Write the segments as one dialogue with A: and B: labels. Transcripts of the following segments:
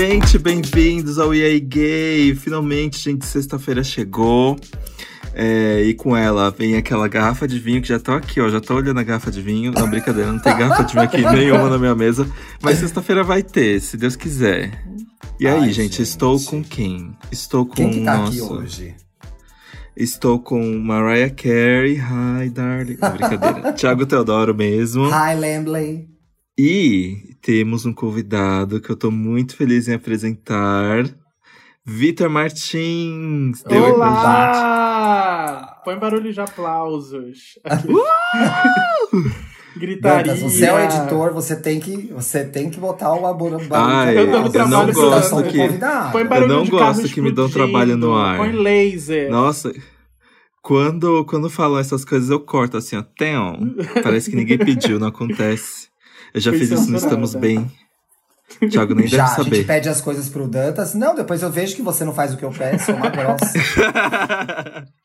A: Gente, bem-vindos ao EA Gay. Finalmente, gente, sexta-feira chegou. É, e com ela vem aquela garrafa de vinho que já tô aqui, ó. Já tô olhando a garrafa de vinho. Não, brincadeira, não tem garrafa de vinho aqui nenhuma na minha mesa. Mas sexta-feira vai ter, se Deus quiser. E aí,
B: Ai,
A: gente,
B: gente.
A: estou com quem? Estou com
B: Quem que tá
A: nosso...
B: aqui hoje?
A: Estou com Mariah Carey. Hi, darling. Não, brincadeira. Thiago Teodoro mesmo.
B: Hi, Lambley.
A: E temos um convidado que eu tô muito feliz em apresentar. Vitor Martins. Deu oi pra gente.
C: Olá! Põe barulho de aplausos. Gritaria.
B: Dantas, você é o editor, você tem que, você tem que botar o barulho.
A: Ai,
C: eu dou
A: eu
C: trabalho
A: não gosto que...
C: Põe
A: Eu
C: barulho
A: não
C: de
A: gosto que me dão trabalho no ar.
C: Põe laser.
A: Nossa, quando, quando falam essas coisas eu corto assim, ó. Tem, Parece que ninguém pediu, não acontece. Eu já
C: Foi
A: fiz isso no. Estamos Bem. Thiago nem
B: Já,
A: deve
B: a gente
A: saber.
B: pede as coisas pro Dantas. Não, depois eu vejo que você não faz o que eu peço, é uma grossa.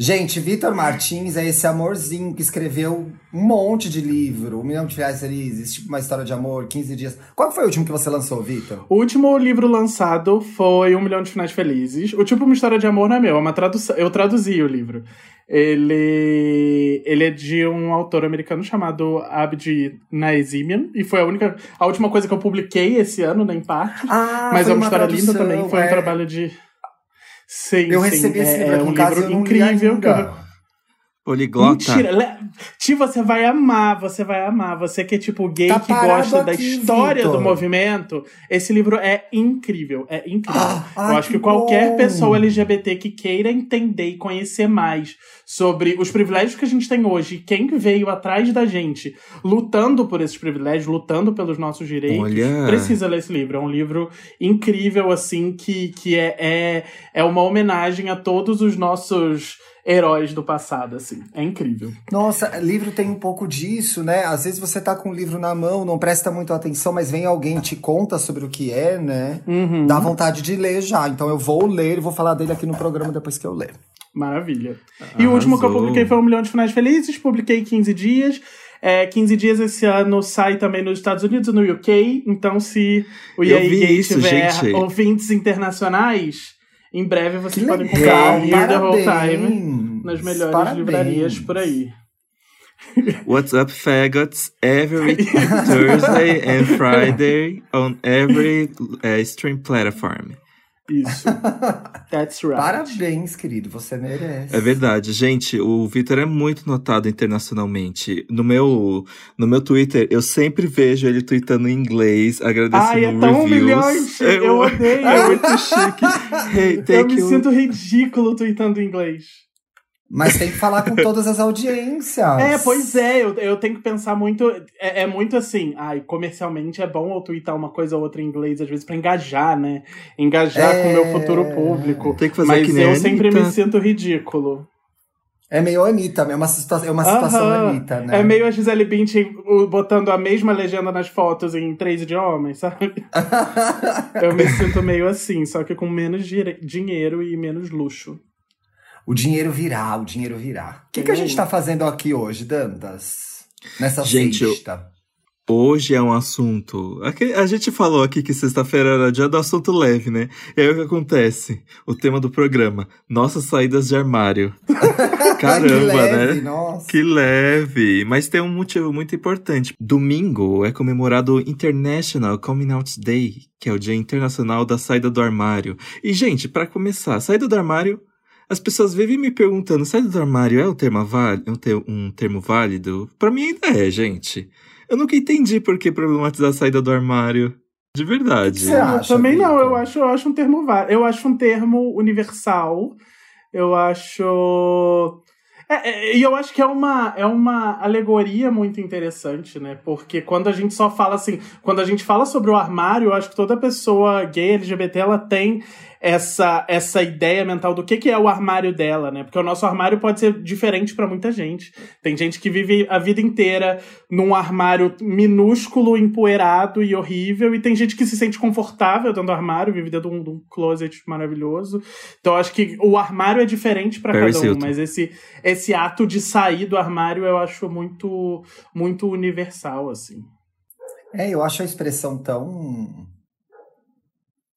B: Gente, Vitor Martins é esse amorzinho que escreveu um monte de livro, Um Milhão de Reais Felizes, tipo uma história de amor, 15 dias. Qual foi o último que você lançou, Vitor?
C: O último livro lançado foi Um Milhão de Finais Felizes. O tipo Uma História de Amor não é meu, é uma tradução. Eu traduzi o livro. Ele, ele é de um autor americano chamado Abdi Naezimian. E foi a única. A última coisa que eu publiquei esse ano, né, em parte.
B: Ah,
C: Mas é uma história
B: tradução,
C: linda também. Foi um
B: é.
C: trabalho de. Sim,
B: Eu
C: sim,
B: recebi esse
C: é,
B: livro
C: é um livro incrível.
A: Poliglota.
C: Mentira, Ti, você vai amar, você vai amar. Você que é tipo gay
B: Tá
C: que gosta da
B: aqui,
C: história
B: Vitor.
C: do movimento, esse livro é incrível, é incrível.
B: Ah,
C: Eu acho que,
B: que
C: qualquer
B: bom.
C: pessoa LGBT que queira entender e conhecer mais sobre os privilégios que a gente tem hoje, quem veio atrás da gente, lutando por esses privilégios, lutando pelos nossos direitos,
A: Olha.
C: precisa ler esse livro. É um livro incrível, assim, que, que é, é, é uma homenagem a todos os nossos heróis do passado, assim. É incrível.
B: Nossa, livro tem um pouco disso, né? Às vezes você tá com o livro na mão, não presta muito atenção, mas vem alguém e te conta sobre o que é, né?
C: Uhum.
B: Dá vontade de ler já. Então eu vou ler e vou falar dele aqui no programa depois que eu ler.
C: Maravilha. E o último que eu
A: Arrasou.
C: publiquei foi Um Milhão de Finais Felizes, publiquei 15 dias. É, 15 dias esse ano sai também nos Estados Unidos e no UK. Então, se o
A: vi
C: Gay
A: isso,
C: tiver
A: gente.
C: ouvintes internacionais, em breve vocês podem comprar the Whole Time nas melhores
B: Parabéns.
C: livrarias por aí.
A: What's up, faggots? Every Thursday and Friday on every uh, stream platform.
C: Isso. That's right.
B: Parabéns, querido, você merece.
A: É verdade, gente. O Vitor é muito notado internacionalmente. No meu, no meu Twitter, eu sempre vejo ele tweetando em inglês, agradecendo
C: Ai, é tão
A: reviews.
C: humilhante. Eu odeio.
A: É muito chique. Hey,
C: Eu me
A: you.
C: sinto ridículo tweetando em inglês.
B: Mas tem que falar com todas as audiências.
C: É, pois é, eu, eu tenho que pensar muito. É, é muito assim, ai, comercialmente é bom eu tweetar uma coisa ou outra em inglês, às vezes, pra engajar, né? Engajar
B: É.
C: com o meu futuro público.
A: Tem que fazer
C: Mas
A: que nem
C: eu sempre me sinto ridículo.
B: É meio Anitta, é uma, situa é uma situação. Anitta, né?
C: É meio a Gisele Bündchen botando a mesma legenda nas fotos em três idiomas, sabe? eu me sinto meio assim, só que com menos dinheiro e menos luxo.
B: O dinheiro virá, o dinheiro virá. O que, que a
C: Hum.
B: gente tá fazendo aqui hoje, Dantas? Nessa
A: Gente, eu-
B: sexta.
A: Hoje é um assunto. A gente falou aqui que sexta-feira era dia do assunto leve, né? E aí o que acontece? O tema do programa: Nossas saídas de armário. Caramba,
B: que leve,
A: né?
B: Nossa.
A: Que leve! Mas tem um motivo muito importante. Domingo é comemorado o International Coming Out Day, que é o Dia Internacional da Saída do Armário. E, gente, pra começar, saída do armário. As pessoas vivem me perguntando: saída do armário é um termo, vál- um ter- um termo válido? Pra mim ainda é, gente. Eu nunca entendi por que problematizar a saída do armário. De verdade.
B: Você acha,
C: Eu também não,
B: Vitor?
C: eu acho, eu acho um termo va- eu acho um termo universal. Eu acho É, é, e eu acho que é uma, é uma alegoria muito interessante, né? Porque quando a gente só fala assim, quando a gente fala sobre o armário, eu acho que toda pessoa gay, LGBT, ela tem essa, essa ideia mental do que, que é o armário dela, né? Porque o nosso armário pode ser diferente para muita gente. Tem gente que vive a vida inteira num armário minúsculo, empoeirado e horrível, e tem gente que se sente confortável dentro do armário, vive dentro de um, de um closet maravilhoso. Então eu acho que o armário é diferente para cada um,
A: Hilton.
C: mas esse, esse ato de sair do armário eu acho muito, muito universal, assim.
B: É, eu acho a expressão tão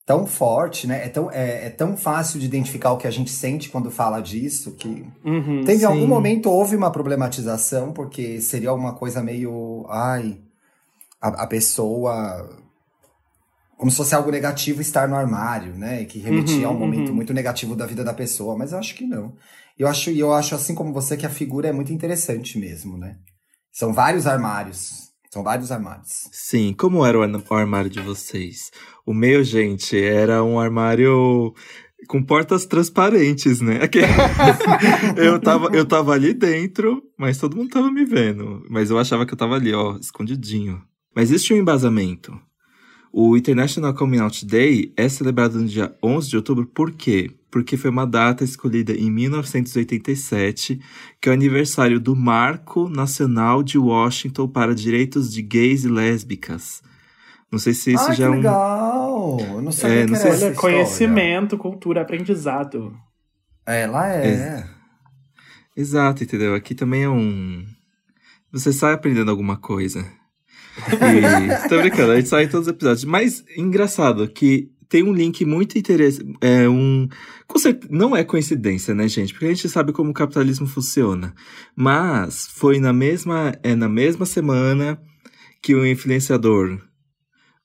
B: tão forte, né? É tão, é, é, tão fácil de identificar o que a gente sente quando fala disso que
C: Uhum,
B: teve
A: sim.
B: algum momento houve uma problematização porque seria uma coisa meio, ai, a, a pessoa como se fosse algo negativo estar no armário, né? E que remetia
C: Uhum,
B: a um momento
C: uhum.
B: muito negativo da vida da pessoa, mas eu acho que não. Eu acho, e eu acho assim como você que a figura é muito interessante mesmo, né? São vários armários. São vários armários.
A: Sim, como era o ar- o armário de vocês? O meu, gente, era um armário com portas transparentes, né? Eu, tava, eu tava ali dentro, mas todo mundo tava me vendo. Mas eu achava que eu tava ali, ó, escondidinho. Mas existe um embasamento. O International Coming Out Day é celebrado no dia 11 de outubro, por quê? Porque foi uma data escolhida em 1987, que é o aniversário do Marco Nacional de Washington para Direitos de Gays e Lésbicas. Não sei se isso
B: Ai,
A: já
B: que
A: é um.
B: legal! Eu não sabia
A: É,
B: que
A: não
B: era
A: sei
B: história.
C: conhecimento, cultura, aprendizado.
B: Ela é.
A: Exato, entendeu? Aqui também é um. Você sai aprendendo alguma coisa. E... Tô brincando, a gente sai em todos os episódios. Mas engraçado que tem um link muito interessante. É um. Não é coincidência, né, gente? Porque a gente sabe como o capitalismo funciona. Mas foi na mesma, é na mesma semana que o influenciador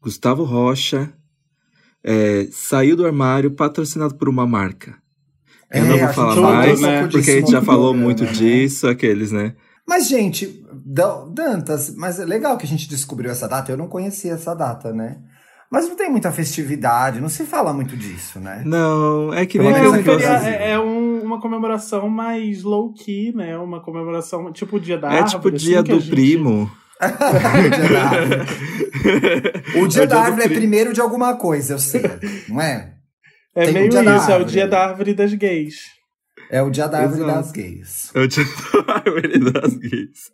A: Gustavo Rocha é, saiu do armário patrocinado por uma marca. Eu não
B: É,
A: vou
B: a
A: falar mais,
B: pouco
A: porque a gente já falou muito
B: né?
A: disso, aqueles, né?
B: Mas, gente, Dantas, mas é legal que a gente descobriu essa data. Eu não conhecia essa data, né? Mas não tem muita festividade, não se fala muito disso, né?
A: Não, é que nem
C: É.
B: Brasil.
C: feria- é, é um- uma comemoração mais low-key, né? Uma comemoração tipo o dia da
A: É
C: árvore.
A: tipo o
C: assim,
A: dia
C: que a
A: do
C: gente-
A: primo.
B: o dia da árvore. O dia
A: É
B: da
A: do
B: árvore é
A: primo.
B: primeiro de alguma coisa, eu sei, não é?
C: É
B: Tem
C: meio isso, é o dia da árvore das gays.
B: É o dia da árvore
A: Exato.
B: das gays.
A: É o dia da árvore das gays.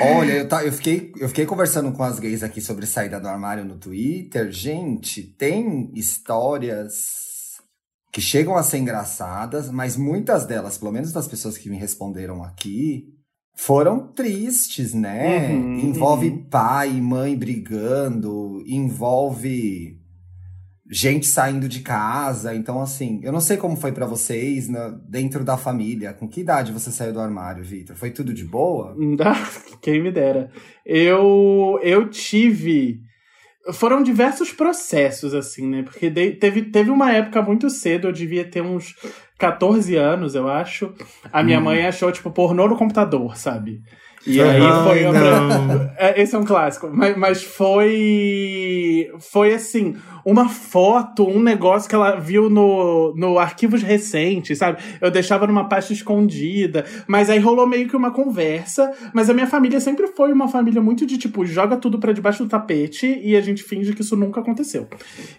B: Olha, eu, tá, eu, fiquei, eu fiquei conversando com as gays aqui sobre saída do armário no Twitter. Gente, tem histórias que chegam a ser engraçadas, mas muitas delas, pelo menos das pessoas que me responderam aqui, foram tristes, né?
C: Uhum,
B: envolve
C: uhum.
B: pai e mãe brigando, envolve gente saindo de casa. Então, assim, eu não sei como foi pra vocês na- dentro da família. Com que idade você saiu do armário, Vitor? Foi tudo de boa?
C: Ah, Quem me dera. Eu, eu tive. Foram diversos processos, assim, né? Porque de- teve, teve uma época muito cedo, eu devia ter uns 14 anos, eu acho. A minha
B: Hum.
C: mãe achou, tipo, pornô no computador, sabe? E aí foi.
A: não.
C: É, Esse é um clássico. Mas, mas foi. Foi assim, uma foto, um negócio que ela viu no, no arquivos recentes, sabe? Eu deixava numa pasta escondida. Mas aí rolou meio que uma conversa. Mas a minha família sempre foi uma família muito de tipo, joga tudo pra debaixo do tapete e a gente finge que isso nunca aconteceu.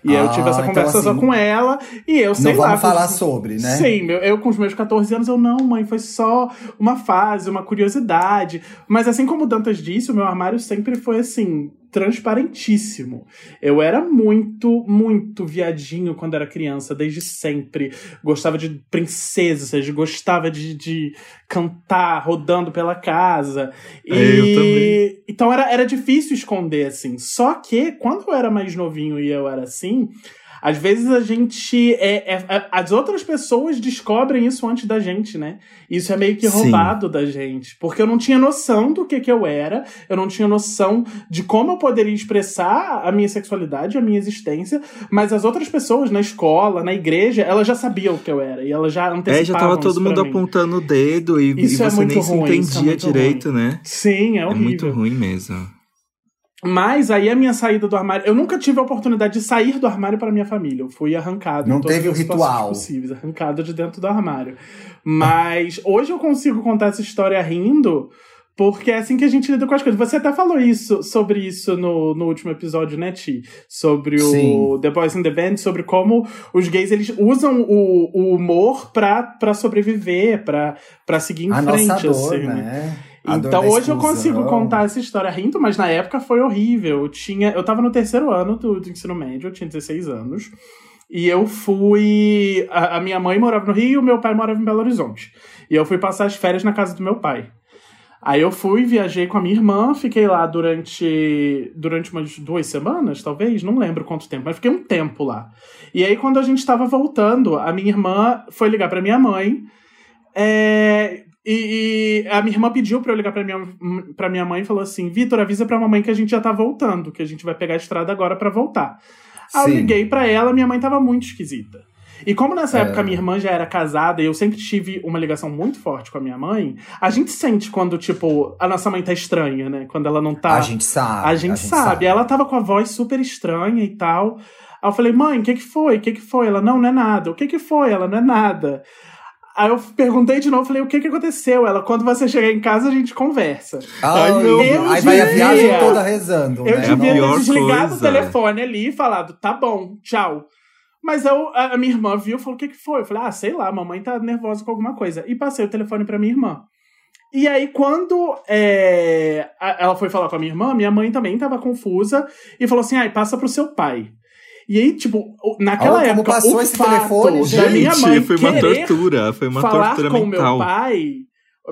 C: E aí eu
B: Ah,
C: tive essa
B: então,
C: conversa só
B: assim,
C: com ela. E eu sei
B: não
C: lá.
B: vamos falar sobre, né?
C: Sim, meu- eu com os meus 14 anos, eu não, mãe, foi só uma fase, uma curiosidade. Mas assim como o Dantas disse, o meu armário sempre foi assim, transparentíssimo. Eu era muito, muito viadinho quando era criança, desde sempre. Gostava de princesas, gostava de, de cantar rodando pela casa. E
A: É, eu também.
C: então era, era difícil esconder, assim. Só que quando eu era mais novinho e eu era assim. Às vezes a gente. É, é- é- as outras pessoas descobrem isso antes da gente, né? Isso é meio que
A: Sim.
C: roubado da gente. Porque eu não tinha noção do que, que eu era, eu não tinha noção de como eu poderia expressar a minha sexualidade, a minha existência, mas as outras pessoas na escola, na igreja, elas já sabiam o que eu era. E elas já antecipavam
A: É, já tava todo mundo
C: mim.
A: apontando o dedo e, e
C: é
A: você
C: muito
A: nem se
C: ruim, isso é
A: entendia direito, né?
C: Sim, é
A: É
C: horrível.
A: muito ruim mesmo.
C: Mas aí a minha saída do armário. Eu nunca tive a oportunidade de sair do armário para minha família. Eu fui arrancado.
B: Não teve o ritual.
C: Possíveis, arrancado de dentro do armário. Mas hoje eu consigo contar essa história rindo. Porque é assim que a gente lida com as coisas. Você até falou isso sobre isso no, no último episódio, né, Ti? Sobre o
B: Sim.
C: The Boys in the Band, sobre como os gays eles usam o, o humor pra, pra sobreviver, pra, pra seguir em
B: A
C: frente.
B: nossa dor,
C: assim,
B: né?
C: Então hoje eu consigo contar essa história rindo, mas na época foi horrível. Eu tinha, eu tava no terceiro ano do, do ensino médio, eu tinha 16 anos. E eu fui. A, a minha mãe morava no Rio e o meu pai morava em Belo Horizonte. E eu fui passar as férias na casa do meu pai. Aí eu fui, viajei com a minha irmã, fiquei lá durante, durante umas duas semanas, talvez, não lembro quanto tempo, mas fiquei um tempo lá. E aí, quando a gente estava voltando, a minha irmã foi ligar para minha mãe. É, e, e, a minha irmã pediu para eu ligar para minha, pra minha mãe e falou assim: Vitor, avisa pra mamãe que a gente já tá voltando, que a gente vai pegar a estrada agora para voltar. Aí eu liguei para ela, minha mãe tava muito esquisita. E como nessa é. época minha irmã já era casada e eu sempre tive uma ligação muito forte com a minha mãe, a gente sente quando, tipo, a nossa mãe tá estranha, né? Quando ela não tá.
B: A gente sabe.
C: A gente, a gente sabe. sabe. Ela tava com a voz super estranha e tal. Aí eu falei, mãe, o que que foi? O que que foi? Ela, não, não é nada. O que que foi? Ela, não é nada. Aí eu perguntei de novo, falei, o que que aconteceu? Ela, quando você chegar em casa, a gente conversa.
B: Ai, meu eu Aí vai a viagem toda rezando,
C: Eu
B: né?
C: devia ter desligado coisa. o telefone ali e falado, tá bom, tchau. Mas eu, a minha irmã viu e falou: o que, que foi? Eu falei: ah, sei lá, a mamãe tá nervosa com alguma coisa. E passei o telefone pra minha irmã. E aí, quando é, ela foi falar com a minha irmã, minha mãe também tava confusa e falou assim: ai, passa pro seu pai. E aí, tipo, naquela Olha, época, passou o esse fato telefone, gente, da minha mãe foi uma tortura, foi uma falar tortura com mental. meu pai,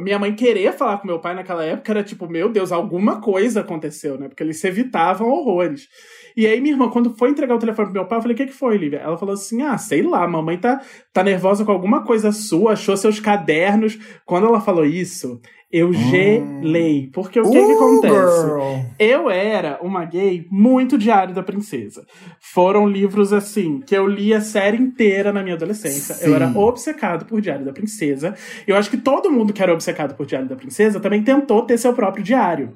C: minha mãe querer falar com meu pai naquela época era tipo, meu Deus, alguma coisa aconteceu, né? Porque eles se evitavam horrores. E aí, minha irmã, quando foi entregar o telefone pro meu pai, eu falei: o que, que foi, Lívia? Ela falou assim: ah, sei lá, mamãe tá, tá nervosa com alguma coisa sua, achou seus cadernos. Quando ela falou isso, eu gelei. Porque o que, uh, que acontece? Girl. Eu era uma gay muito Diário da Princesa. Foram livros assim, que eu li a série inteira na minha adolescência. Sim. Eu era obcecado por Diário da Princesa. Eu acho que todo mundo que era obcecado por Diário da Princesa também tentou ter seu próprio diário.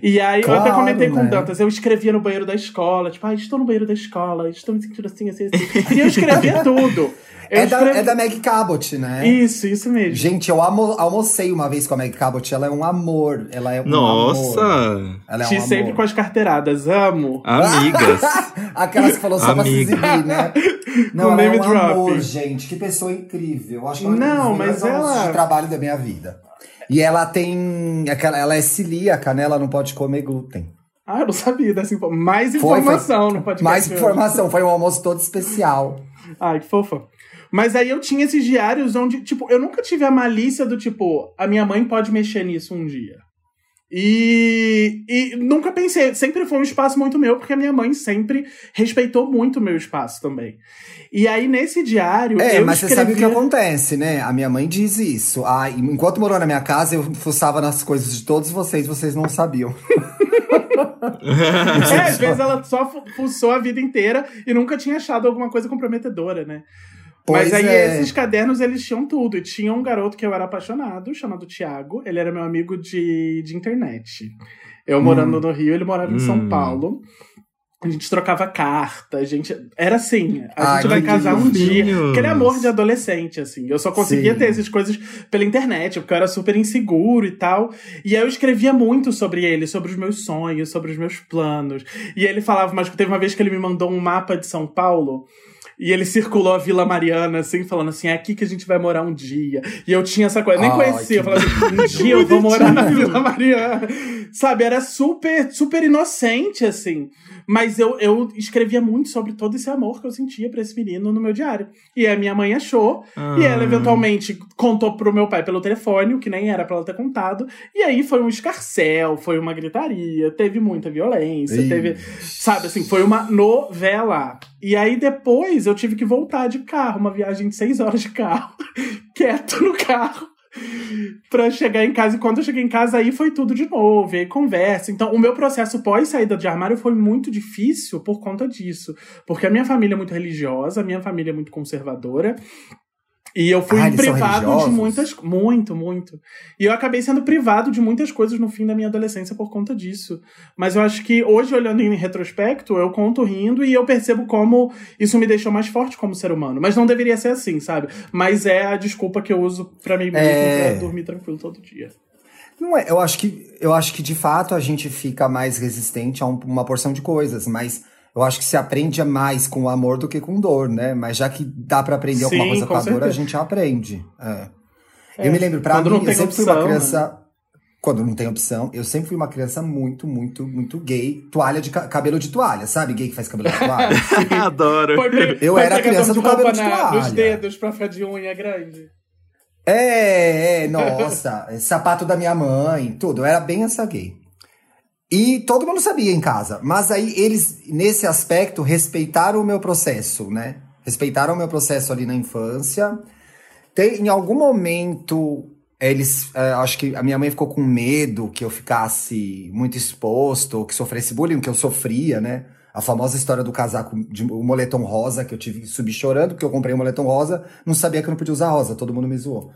C: E aí claro, eu até comentei né? com Dantas, eu escrevia no banheiro da escola, tipo, ah, estou no banheiro da escola, estou me sentindo assim, assim, assim. e eu escrevia tudo.
B: É da, é da Meg Cabot, né?
C: Isso, isso mesmo.
B: Gente, eu almo almocei uma vez com a Meg Cabot. Ela é um amor. Ela é um
A: Nossa!
B: Amor. Ela é
C: um sempre amor. com as carteiradas. Amo.
A: Amigas.
B: Aquelas que falou só Amiga. pra se exibir, né? Não, ela é um amor, gente. Que pessoa incrível. Eu acho que ela
C: Não, mas ela...
B: de trabalho da minha vida. E ela tem... Ela é celíaca, né? Ela não pode comer glúten.
C: Ah, eu não sabia dessa informação. Mais informação foi, foi, no podcast.
B: Mais informação. Foi um almoço todo especial.
C: Ai, que fofa. Mas aí eu tinha esses diários onde, tipo, eu nunca tive a malícia do tipo, a minha mãe pode mexer nisso um dia. E, e nunca pensei, sempre foi um espaço muito meu, porque a minha mãe sempre respeitou muito o meu espaço também. E aí, nesse diário.
B: É, mas escrevia... você sabe o que acontece, né? A minha mãe diz isso. Ah, enquanto morou na minha casa, eu fuçava nas coisas de todos vocês, vocês não sabiam.
C: é, às vezes ela só fuçou a vida inteira e nunca tinha achado alguma coisa comprometedora, né? Pois Mas aí é. esses cadernos eles tinham tudo. E tinha um garoto que eu era apaixonado, chamado Tiago. Ele era meu amigo de, de internet. Eu hum. morando no Rio, ele morava em São hum. Paulo. A gente trocava carta, a gente. Era assim, a Ai, gente vai casar um dia. Aquele amor de adolescente, assim. Eu só conseguia Sim. ter essas coisas pela internet, porque eu era super inseguro e tal. E aí eu escrevia muito sobre ele, sobre os meus sonhos, sobre os meus planos. E ele falava, mas teve uma vez que ele me mandou um mapa de São Paulo. E ele circulou a Vila Mariana, assim, falando assim: é aqui que a gente vai morar um dia. E eu tinha essa coisa, nem conhecia. Eu falava assim: um dia eu vou morar na Vila Mariana. Sabe, era super, super inocente, assim. Mas eu, eu escrevia muito sobre todo esse amor que eu sentia para esse menino no meu diário. E a minha mãe achou, ah. e ela eventualmente contou pro meu pai pelo telefone, o que nem era para ela ter contado. E aí foi um escarcel, foi uma gritaria, teve muita violência, Ixi. teve. Sabe, assim, foi uma novela. E aí depois eu tive que voltar de carro, uma viagem de seis horas de carro, quieto no carro para chegar em casa. E quando eu cheguei em casa, aí foi tudo de novo, aí conversa. Então, o meu processo pós saída de armário foi muito difícil por conta disso. Porque a minha família é muito religiosa, a minha família é muito conservadora. E eu fui ah, privado de muitas. Muito, muito. E eu acabei sendo privado de muitas coisas no fim da minha adolescência por conta disso. Mas eu acho que hoje, olhando em retrospecto, eu conto rindo e eu percebo como isso me deixou mais forte como ser humano. Mas não deveria ser assim, sabe? Mas é a desculpa que eu uso para mim mesmo é... pra dormir tranquilo todo dia.
B: Não é, eu acho que eu acho que de fato a gente fica mais resistente a um, uma porção de coisas, mas eu acho que se aprende mais com amor do que com dor, né? Mas já que dá para aprender Sim, alguma coisa com, com a dor, a gente aprende. É. É. Eu me lembro, pra mim, eu sempre opção, fui uma criança. Né? Quando não tem opção, eu sempre fui uma criança muito, muito, muito gay. Toalha de cabelo de toalha, sabe? Gay que faz cabelo de toalha.
A: Adoro.
B: eu era a criança do cabelo de toalha.
C: Nos dedos pra ficar de unha grande.
B: É, é, nossa, sapato da minha mãe, tudo. Eu era bem essa gay. E todo mundo sabia em casa. Mas aí eles, nesse aspecto, respeitaram o meu processo, né? Respeitaram o meu processo ali na infância. Tem, em algum momento, eles. É, acho que a minha mãe ficou com medo que eu ficasse muito exposto, ou que sofresse bullying, que eu sofria, né? A famosa história do casaco, de, o moletom rosa, que eu tive que subir chorando, porque eu comprei um moletom rosa, não sabia que eu não podia usar rosa, todo mundo me zoou.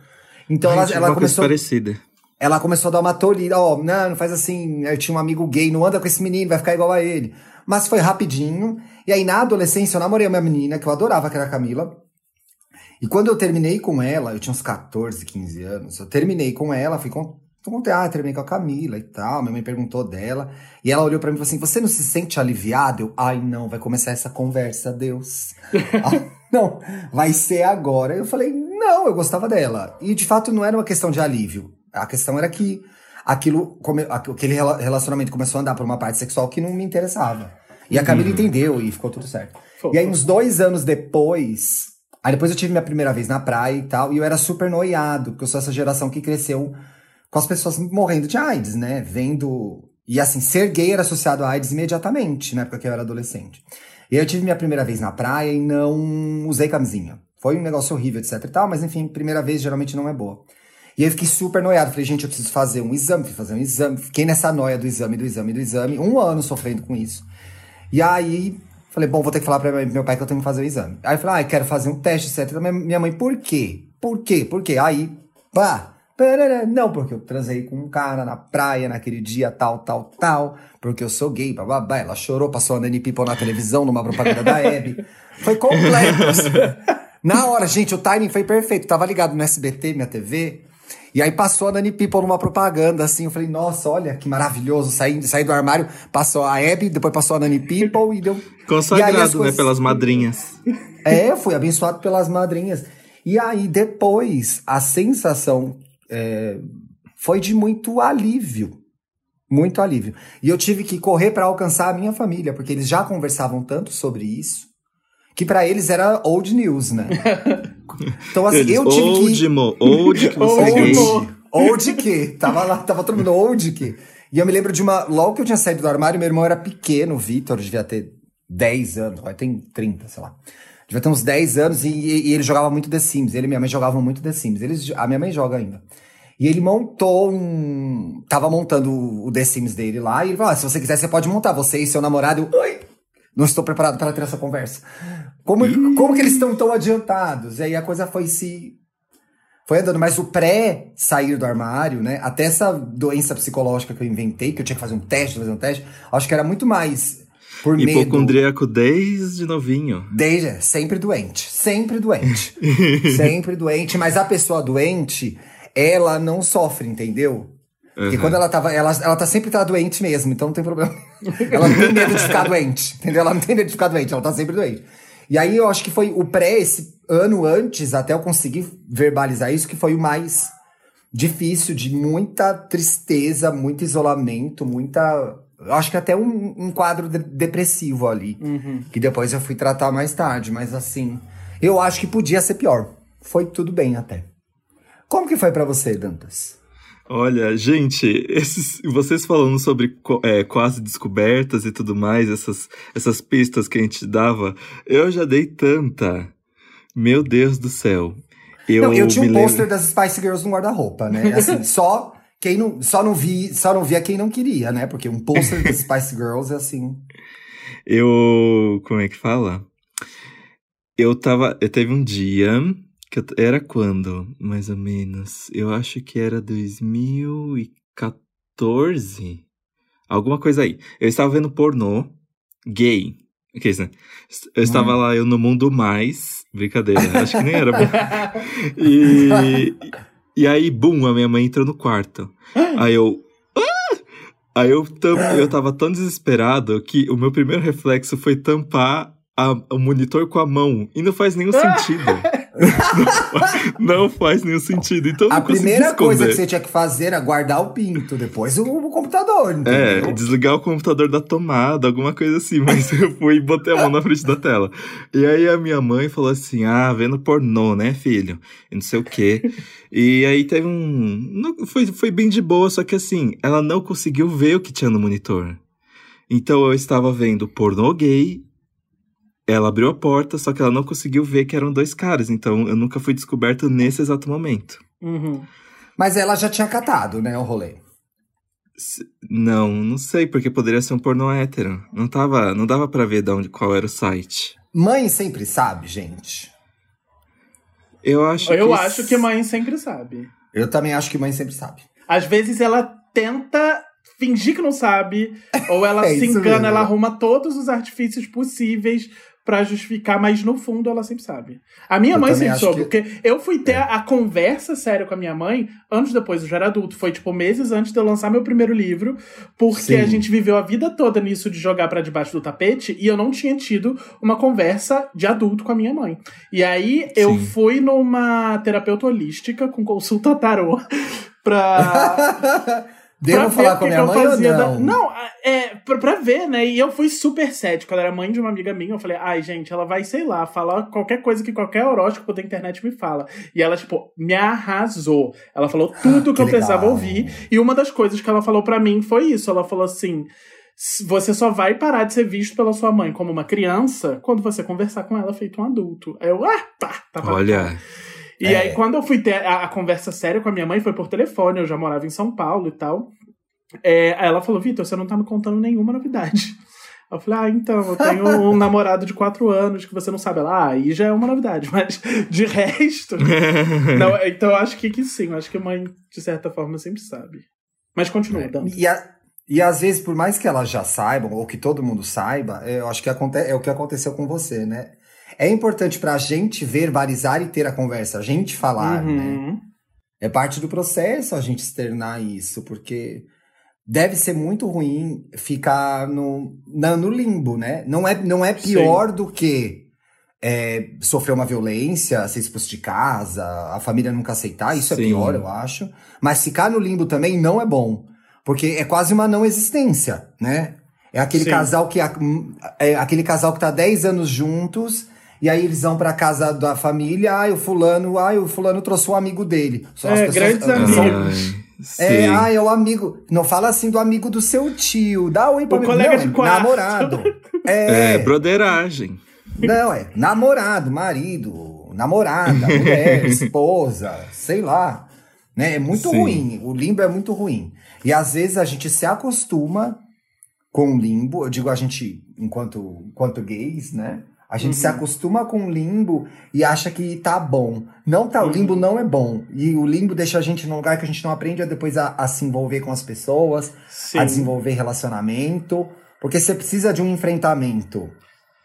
B: Então
A: Ai,
B: ela, ela
A: coisa
B: começou.
A: parecida.
B: Ela começou a dar uma tolhida, ó, não, não faz assim. Eu tinha um amigo gay, não anda com esse menino, vai ficar igual a ele. Mas foi rapidinho. E aí, na adolescência, eu namorei uma menina que eu adorava, que era a Camila. E quando eu terminei com ela, eu tinha uns 14, 15 anos, eu terminei com ela, fui com. Contei, ah, terminei com a Camila e tal. Minha mãe perguntou dela. E ela olhou pra mim e falou assim: Você não se sente aliviado? Eu, ai, não, vai começar essa conversa, Deus. ah, não, vai ser agora. Eu falei: Não, eu gostava dela. E de fato não era uma questão de alívio. A questão era que aquilo, aquele rela- relacionamento começou a andar por uma parte sexual que não me interessava. E a Camila entendeu e ficou tudo certo.
C: Fofo.
B: E aí, uns dois anos depois. Aí depois eu tive minha primeira vez na praia e tal, e eu era super noiado, porque eu sou essa geração que cresceu com as pessoas morrendo de AIDS, né? Vendo. E assim, ser gay era associado a AIDS imediatamente, na época que eu era adolescente. E aí eu tive minha primeira vez na praia e não usei camisinha. Foi um negócio horrível, etc e tal, mas enfim, primeira vez geralmente não é boa. E aí eu fiquei super noiado. Falei, gente, eu preciso fazer um exame, fazer um exame. Fiquei nessa noia do exame, do exame, do exame. Um ano sofrendo com isso. E aí, falei, bom, vou ter que falar pra meu pai que eu tenho que fazer o exame. Aí eu falei, ah, quero fazer um teste, etc. Minha- mãe, por quê? Por quê? Por quê? Aí, pá, não, porque eu transei com um cara na praia naquele dia, tal, tal, tal, porque eu sou gay, bababá. Ela chorou, passou a Nani People na televisão, numa propaganda da Hebe. Foi completo. Na hora, gente, o timing foi perfeito. Tava ligado no SBT, minha TV. E aí passou a Nani People numa propaganda, assim. Eu falei, nossa, olha que maravilhoso. Saí, saí do armário, passou a Hebe, depois passou a Nani People e deu. E
A: Consagrado, né,
B: coisas-
A: pelas madrinhas.
B: é, eu fui abençoado pelas madrinhas. E aí, depois, a sensação é, foi de muito alívio. Muito alívio. E eu tive que correr para alcançar a minha família, porque eles já conversavam tanto sobre isso, que para eles era old news, né? Então, assim, eu tive
A: old,
B: que.
A: mo, old que você
C: Old, mo.
B: Old que? Tava lá, tava todo mundo old que. E eu me lembro de uma. Logo que eu tinha saído do armário, meu irmão era pequeno, o Vitor, devia ter 10 anos, vai tem 30, sei lá. Devia ter uns 10 anos e, e- e ele jogava muito The Sims. Ele e minha mãe jogavam muito The Sims. Eles, a minha mãe joga ainda. E ele montou um. Tava montando o The Sims dele lá. E ele falou: ah, se você quiser, você pode montar. Você e seu namorado. Eu, Oi! Não estou preparado para ter essa conversa. Como, como que eles estão tão adiantados? E aí a coisa foi se foi andando, mas o pré sair do armário, né? Até essa doença psicológica que eu inventei, que eu tinha que fazer um teste, fazer um teste, acho que era muito mais por medo.
A: Hipocondríaco desde novinho.
B: Desde, sempre doente, sempre doente, sempre doente, mas a pessoa doente, ela não sofre, entendeu? Porque
A: Uhum.
B: quando ela tava, ela, ela tá sempre tá doente mesmo, então não tem problema. Ela não tem medo de ficar doente, entendeu? Ela não tem medo de ficar doente, ela tá sempre doente. E aí eu acho que foi o pré, esse ano antes, até eu conseguir verbalizar isso, que foi o mais difícil, de muita tristeza, muito isolamento, muita. Eu acho que até um, um quadro de- depressivo ali. Que depois eu fui tratar mais tarde, mas assim. Eu acho que podia ser pior. Foi tudo bem até. Como que foi pra você, Dantas?
A: Olha, gente, esses, vocês falando sobre é, quase descobertas e tudo mais, essas, essas pistas que a gente dava, eu já dei tanta. Meu Deus do céu. Eu,
B: não, eu tinha um
A: lembro-
B: pôster das Spice Girls no guarda-roupa, né? Assim, só quem não, só não vi, só não via quem não queria, né? Porque um pôster das Spice Girls é assim.
A: Eu. Como é que fala? Eu tava. Eu teve um dia. Era quando, mais ou menos? Eu acho que era 2014. Alguma coisa aí. Eu estava vendo pornô gay. Que isso, né? Eu estava
B: Hum.
A: lá, eu no mundo mais. Brincadeira, acho que nem era. E, e aí, bum, a minha mãe entrou no quarto. Aí eu. "Ah!" Aí eu, eu tava tão desesperado que o meu primeiro reflexo foi tampar a- o monitor com a mão. E não faz nenhum sentido. Não, não, faz nenhum sentido. Então,
B: a primeira coisa que você tinha que fazer era guardar o pinto, depois o, o computador. É,
A: entendeu? É, desligar o computador da tomada, alguma coisa assim. Mas eu fui e botei a mão na frente da tela. E aí a minha mãe falou assim: ah, vendo pornô, né, filho? E não sei o quê. E aí teve um. Foi, foi bem de boa, só que assim, ela não conseguiu ver o que tinha no monitor. Então eu estava vendo pornô gay ela abriu a porta, só que ela não conseguiu ver que eram dois caras. Então eu nunca fui descoberto nesse exato momento.
C: Uhum.
B: Mas ela já tinha catado, né, o rolê?
A: Não, não sei, porque poderia ser um pornô hétero. Não tava, não dava para ver de onde, qual era o site.
B: Mãe sempre sabe, gente.
C: Eu acho Eu que... acho que mãe sempre sabe.
B: Eu também acho que mãe sempre sabe.
C: Às vezes ela tenta fingir que não sabe, ou ela é se engana, mesmo. ela arruma todos os artifícios possíveis para justificar, mas no fundo ela sempre sabe. A minha eu mãe sempre soube, que... porque eu fui ter é. a, a, conversa séria com a minha mãe anos depois, eu já era adulto, foi tipo meses antes de eu lançar meu primeiro livro, porque Sim. a gente viveu a vida toda nisso de jogar para debaixo do tapete e eu não tinha tido uma conversa de adulto com a minha mãe. E aí eu Sim. fui numa terapeuta holística com consulta tarô pra
B: Devo falar com a minha mãe ou não? Da...
C: Não, é, pra, pra, ver, né? E eu fui super cético. Ela era mãe de uma amiga minha. Eu falei, ai, gente, ela vai, sei lá, falar qualquer coisa que qualquer horóscopo da internet me fala. E ela, tipo, me arrasou. Ela falou tudo que, que eu legal. precisava ouvir. E uma das coisas que ela falou para mim foi isso. Ela falou assim: você só vai parar de ser visto pela sua mãe como uma criança quando você conversar com ela feito um adulto. Aí eu, ah, tá, tá.
A: tá Olha.
C: E é. aí, quando eu fui ter a, a, conversa séria com a minha mãe, foi por telefone, eu já morava em São Paulo e tal. É, ela falou, Vitor, você não tá me contando nenhuma novidade. Eu falei, ah, então, eu tenho um namorado de quatro anos que você não sabe. Ela, ah, aí já é uma novidade, mas de resto. não, então eu acho que, que sim, eu acho que a mãe, de certa forma, sempre sabe. Mas continua, é,
B: E, a, e às vezes, por mais que elas já saibam, ou que todo mundo saiba, eu acho que é o que aconteceu com você, né? É importante pra gente verbalizar e ter a conversa, a gente falar, né? uhum. né? É parte do processo a gente externar isso, porque deve ser muito ruim ficar no, na, no limbo, né? Não é, não é pior Sim. do que é, sofrer uma violência, ser expulso de casa, a família nunca aceitar, isso é Sim. é pior, eu acho. Mas ficar no limbo também não é bom. Porque é quase uma não existência, né? É aquele Sim. casal que é aquele casal que tá 10 anos juntos e aí eles vão pra casa da família, ai, o fulano, ai, o fulano trouxe um amigo dele.
C: Só é, pessoas, grandes amigos.
B: É, ah, é o amigo. Não fala assim do amigo do seu tio. Dá oi pra
C: o mim. colega não, de quarto.
B: Namorado.
A: É, é broderagem.
B: Não, é namorado, marido, namorada, mulher, esposa, sei lá. Né? É muito Sim. ruim. O limbo é muito ruim. E às vezes a gente se acostuma com o limbo. Eu digo a gente, enquanto, enquanto gays, né? A gente uhum. se acostuma com o limbo e acha que tá bom. Não tá, uhum. o limbo não é bom. E o limbo deixa a gente num lugar que a gente não aprende a depois a, a se envolver com as pessoas, Sim. a desenvolver relacionamento. Porque você precisa de um enfrentamento,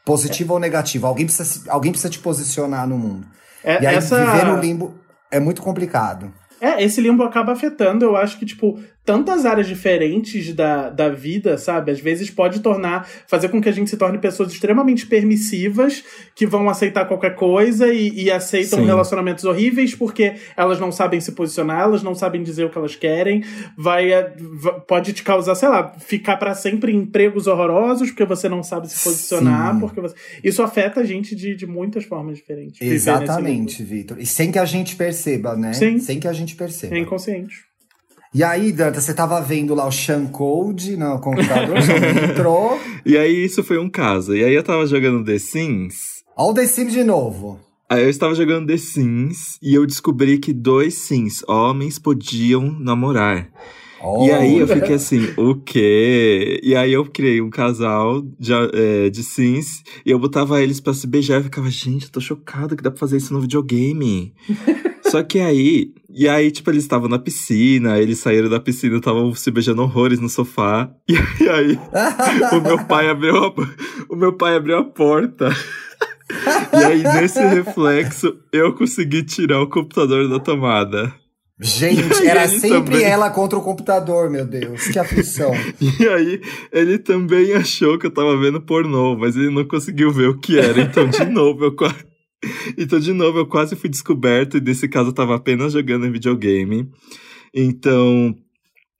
B: positivo é. ou negativo. Alguém precisa, alguém precisa te posicionar no mundo. É, e aí essa... viver no limbo é muito complicado.
C: É, esse limbo acaba afetando, eu acho que, tipo, tantas áreas diferentes da, da vida, sabe? Às vezes pode tornar, fazer com que a gente se torne pessoas extremamente permissivas, que vão aceitar qualquer coisa e, e aceitam Sim. relacionamentos horríveis porque elas não sabem se posicionar, elas não sabem dizer o que elas querem. Vai, eh, pode te causar, sei lá, ficar para sempre em empregos horrorosos porque você não sabe se posicionar, Sim. porque você... Isso afeta a gente de, de muitas formas diferentes.
B: Exatamente, Vitor. E sem que a gente perceba, né?
C: Sim.
B: Sem que a gente perceba.
C: É inconsciente.
B: E aí, Danta, você tava vendo lá o Sean Code no computador, entrou.
A: E aí, isso foi um caso. E aí, eu tava jogando The Sims.
B: Olha o The Sims de novo.
A: Aí eu estava jogando The Sims e eu descobri que dois Sims, homens, podiam namorar. Oh. E aí eu fiquei assim, o quê? E aí eu criei um casal de, é, de Sims e eu botava eles para se beijar e ficava, gente, eu tô chocado que dá pra fazer isso no videogame. Só que aí, e aí, tipo, eles estavam na piscina, eles saíram da piscina, estavam se beijando horrores no sofá. E aí, o meu pai abriu a, o meu pai abriu a porta. e aí, nesse reflexo, eu consegui tirar o computador da tomada.
B: Gente, era sempre também... ela contra o computador, meu Deus, que aflição.
A: e aí, ele também achou que eu tava vendo pornô, mas ele não conseguiu ver o que era. Então, de novo, eu quase Então, de novo, eu quase fui descoberto e nesse caso eu tava apenas jogando videogame. Então,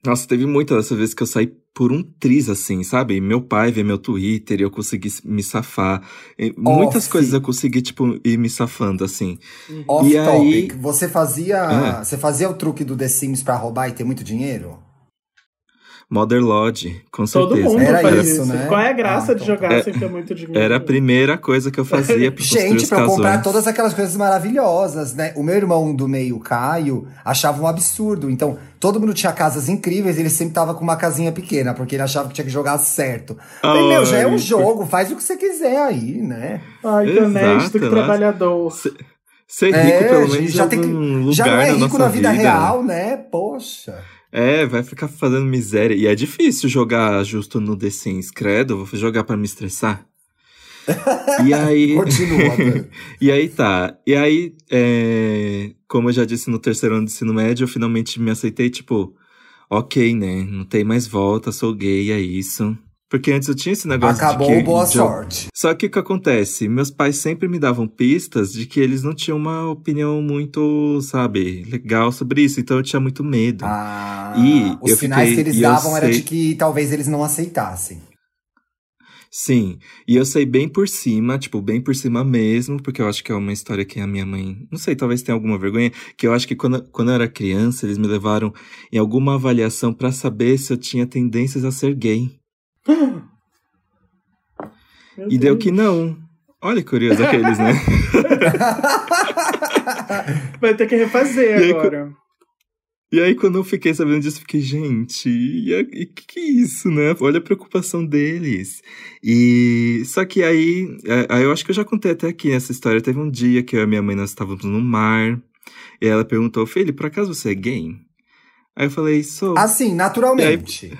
A: nossa, teve muitas dessas vezes que eu saí por um triz, assim, sabe? Meu pai vê meu Twitter e eu consegui me safar. E muitas coisas eu consegui, tipo, ir me safando, assim.
B: Off
A: E aí-
B: topic. Você fazia.
A: Ah.
B: Você fazia o truque do The Sims pra roubar e ter muito dinheiro?
A: Mother Lodge, com
C: Todo
A: certeza.
C: mundo
B: Era
C: faz
B: isso,
C: isso.
B: né?
C: Qual é a graça
B: Ah,
C: de
B: então
C: jogar
A: tá.
C: sem ter muito dinheiro?
A: Era a primeira coisa que eu fazia pra construir
B: Gente, eu comprar todas aquelas coisas maravilhosas, né? O meu irmão do meio, Caio, achava um absurdo. Então, todo mundo tinha casas incríveis, ele sempre tava com uma casinha pequena, porque ele achava que tinha que jogar certo. Falei, meu, já é um jogo, faz o que você quiser aí, né?
C: Ai, que
A: Exato,
C: honesto, que trabalhador.
A: Ser rico,
B: É,
A: pelo menos,
B: já
A: em
B: tem que- Já não é
A: na
B: rico
A: nossa
B: na vida,
A: vida.
B: real, né? Poxa.
A: É, vai ficar fazendo miséria. E é difícil jogar justo no The Sims, credo. Vou jogar pra me estressar. E aí.
B: Continua.
A: E aí tá. E aí, é, como eu já disse no terceiro ano de ensino médio, eu finalmente me aceitei, tipo, ok, né? Não tem mais volta, sou gay, é isso. Porque antes eu tinha esse negócio
B: Acabou,
A: de que.
B: boa
A: de
B: sorte.
A: Só que o que acontece? Meus pais sempre me davam pistas de que eles não tinham uma opinião muito, sabe, legal sobre isso. Então eu tinha muito medo.
B: Ah,
A: E
B: os
A: eu
B: sinais
A: fiquei-
B: que eles davam era
A: sei-
B: de que talvez eles não aceitassem.
A: Sim, e eu sei bem por cima, tipo, bem por cima mesmo, porque eu acho que é uma história que a minha mãe, não sei, talvez tenha alguma vergonha, que eu acho que quando, quando eu era criança, eles me levaram em alguma avaliação pra saber se eu tinha tendências a ser gay.
C: Meu
A: E deu que não. Olha que curioso aqueles, né?
C: Vai ter que refazer
A: E aí,
C: agora.
A: E aí, quando eu fiquei sabendo disso, eu fiquei, gente, e o que, que é isso, né? Olha a preocupação deles. E só que aí, é, aí eu acho que eu já contei até aqui essa história. Teve um dia que eu e a minha mãe nós estávamos no mar, e ela perguntou, Felipe, por acaso você é gay? Aí eu falei, sou.
B: Assim, naturalmente.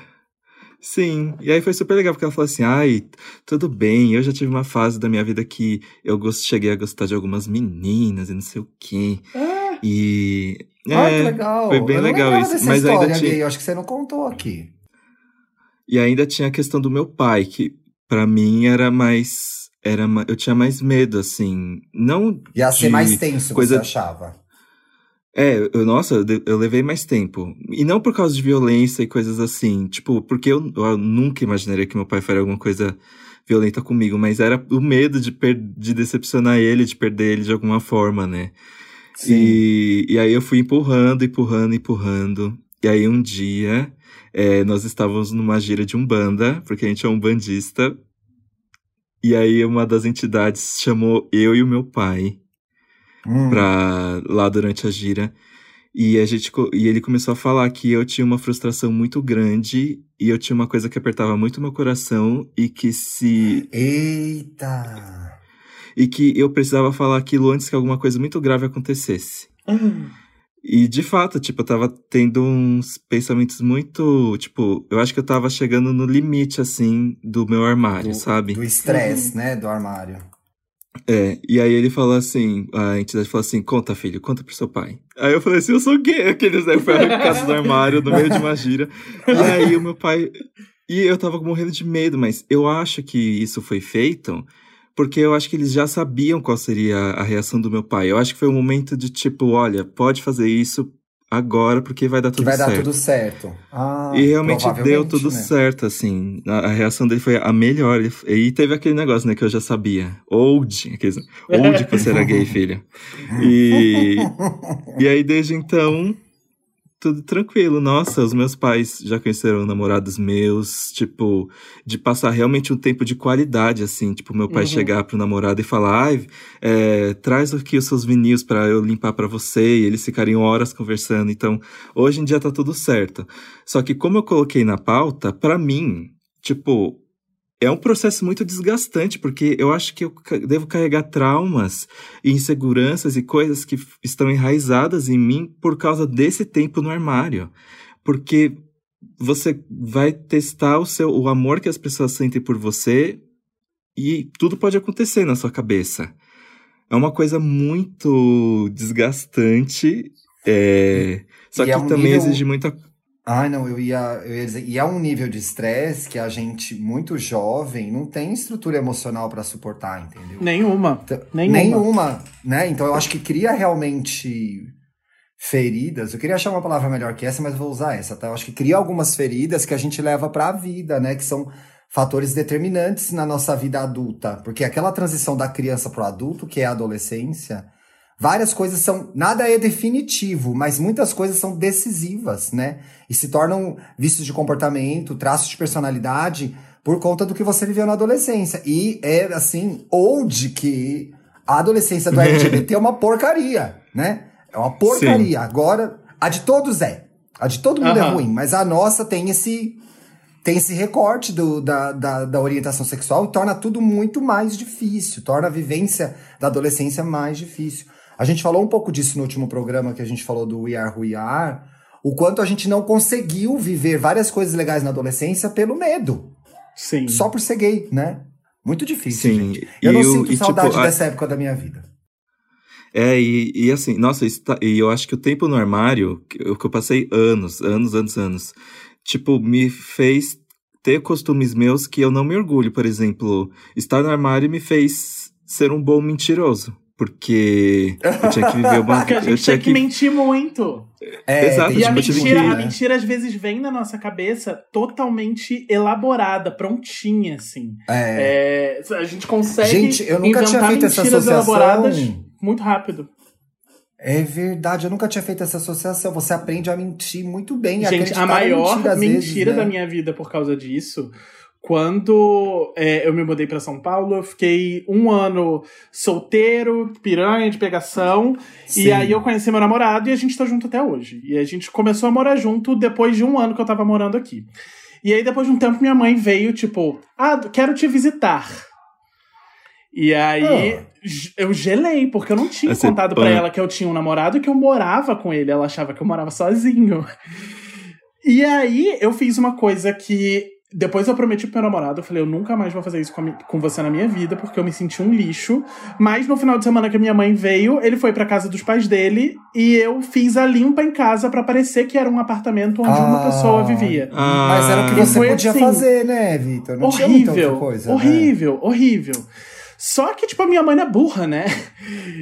A: Sim, e aí foi super legal, porque ela falou assim: ai, tudo bem, eu já tive uma fase da minha vida que eu gost- cheguei a gostar de algumas meninas e não sei o quê.
C: Ah,
A: E.
B: Olha que
A: é,
B: legal.
A: foi bem
B: eu
A: legal isso, mas ainda tinha-
B: gay, eu acho que você não contou aqui.
A: E ainda tinha a questão do meu pai, que pra mim era mais. Era, eu tinha mais medo, assim. Não.
B: Ia ser mais tenso,
A: coisa-
B: você achava.
A: É, eu, nossa, eu, levei mais tempo. E não por causa de violência e coisas assim. Tipo, porque eu, eu nunca imaginaria que meu pai faria alguma coisa violenta comigo, mas era o medo de, per- de decepcionar ele, de perder ele de alguma forma, né? E, e aí eu fui empurrando, empurrando, empurrando. E aí um dia é, nós estávamos numa gira de Umbanda, porque a gente é um bandista. E aí uma das entidades chamou eu e o meu pai
B: Hum.
A: pra, lá durante a gira. E, a gente, e ele começou a falar que eu tinha uma frustração muito grande e eu tinha uma coisa que apertava muito meu coração e que se
B: Eita!
A: e que eu precisava falar aquilo antes que alguma coisa muito grave acontecesse.
C: ah.
A: E de fato, tipo, eu tava tendo uns pensamentos muito, tipo, eu acho que eu tava chegando no limite assim do meu armário,
B: Do-
A: sabe?
B: Do estresse, né? Do armário.
A: É, e aí ele falou assim, a entidade falou assim, conta filho, conta pro seu pai. Aí eu falei assim, eu sou gay, aqueles né, foi arrancado do armário no meio de uma gira. E aí o meu pai, e eu tava morrendo de medo, mas eu acho que isso foi feito porque eu acho que eles já sabiam qual seria a reação do meu pai. Eu acho que foi um momento de tipo, olha, pode fazer isso agora porque vai dar tudo
B: vai dar
A: certo.
B: tudo certo. Ah,
A: E realmente deu tudo
B: né?
A: certo, assim. A, a reação dele foi a melhor. E teve aquele negócio, né, que eu já sabia. Old, aqueles, old que você era gay, filha. E, e aí, desde então, tudo tranquilo. Nossa, os meus pais já conheceram namorados meus, tipo, de passar realmente um tempo de qualidade, assim. Tipo, meu pai
C: Uhum.
A: chegar pro namorado e falar, ai, é, traz aqui os seus vinil pra eu limpar pra você. E eles ficariam horas conversando. Então, hoje em dia tá tudo certo. Só que como eu coloquei na pauta, pra mim, tipo, é um processo muito desgastante, porque eu acho que eu devo carregar traumas e inseguranças e coisas que estão enraizadas em mim por causa desse tempo no armário. Porque você vai testar o seu o amor que as pessoas sentem por você e tudo pode acontecer na sua cabeça. É uma coisa muito desgastante, é, só
B: E
A: que
B: é um
A: também
B: nível-
A: exige muita
B: Ai, não, eu ia, eu ia dizer. E é um nível de estresse que a gente, muito jovem, não tem estrutura emocional para suportar, entendeu?
C: Nenhuma.
B: Então,
C: nenhuma.
B: Nenhuma, né? Então eu acho que cria realmente feridas. Eu queria achar uma palavra melhor que essa, mas vou usar essa, tá? Eu acho que cria algumas feridas que a gente leva para a vida, né? Que são fatores determinantes na nossa vida adulta. Porque aquela transição da criança para o adulto, que é a adolescência, várias coisas são. Nada é definitivo, mas muitas coisas são decisivas, né? E se tornam vícios de comportamento, traços de personalidade, por conta do que você viveu na adolescência. E é assim, ou de que a adolescência do LGBT é uma porcaria, né? É uma porcaria. Sim. Agora, a de todos é. A de todo mundo uhum. é ruim, mas a nossa tem esse tem esse recorte do, da, da, da, orientação sexual e torna tudo muito mais difícil, torna a vivência da adolescência mais difícil. A gente falou um pouco disso no último programa que a gente falou do We Are Who We Are, o quanto a gente não conseguiu viver várias coisas legais na adolescência pelo medo.
C: Sim.
B: Só por ser gay, né? Muito difícil, Sim. gente. Eu e não sinto saudade tipo, dessa a... época da minha vida.
A: É, e, e assim, nossa, tá, e eu acho que o tempo no armário, que eu, que eu passei anos, anos, anos, anos, tipo, me fez ter costumes meus que eu não me orgulho. Por exemplo, estar no armário me fez ser um bom mentiroso. Porque eu tinha que viver uma.
C: Porque a gente tinha que... que mentir muito.
A: É, Exato,
C: e a, mentira, que... a mentira, às vezes, vem na nossa cabeça totalmente elaborada, prontinha, assim. É. É, a gente consegue.
B: Gente, eu nunca tinha feito essa associação. elaboradas
C: muito rápido.
B: É verdade, eu nunca tinha feito essa associação. Você aprende a mentir muito bem.
C: Gente, a maior mentira, vezes, né? da minha vida por causa disso quando é, eu me mudei para São Paulo, eu fiquei um ano solteiro, piranha de pegação. Sim. E aí eu conheci meu namorado e a gente tá junto até hoje. E a gente começou a morar junto depois de um ano que eu tava morando aqui. E aí, depois de um tempo, minha mãe veio, tipo, ah, quero te visitar. E aí oh. eu gelei, porque eu não tinha contado para ela que eu tinha um namorado e que eu morava com ele. Ela achava que eu morava sozinho. E aí eu fiz uma coisa que depois eu prometi pro meu namorado, eu falei, eu nunca mais vou fazer isso com, com, você na minha vida, porque eu me senti um lixo. Mas no final de semana que a minha mãe veio, ele foi pra casa dos pais dele e eu fiz a limpa em casa para parecer que era um apartamento onde ah, uma pessoa vivia.
B: Ah, mas era o que você podia assim, fazer, né, Vitor? Não
C: horrível, tinha muita coisa. Horrível, né? horrível. Só que, tipo, a minha mãe é burra, né?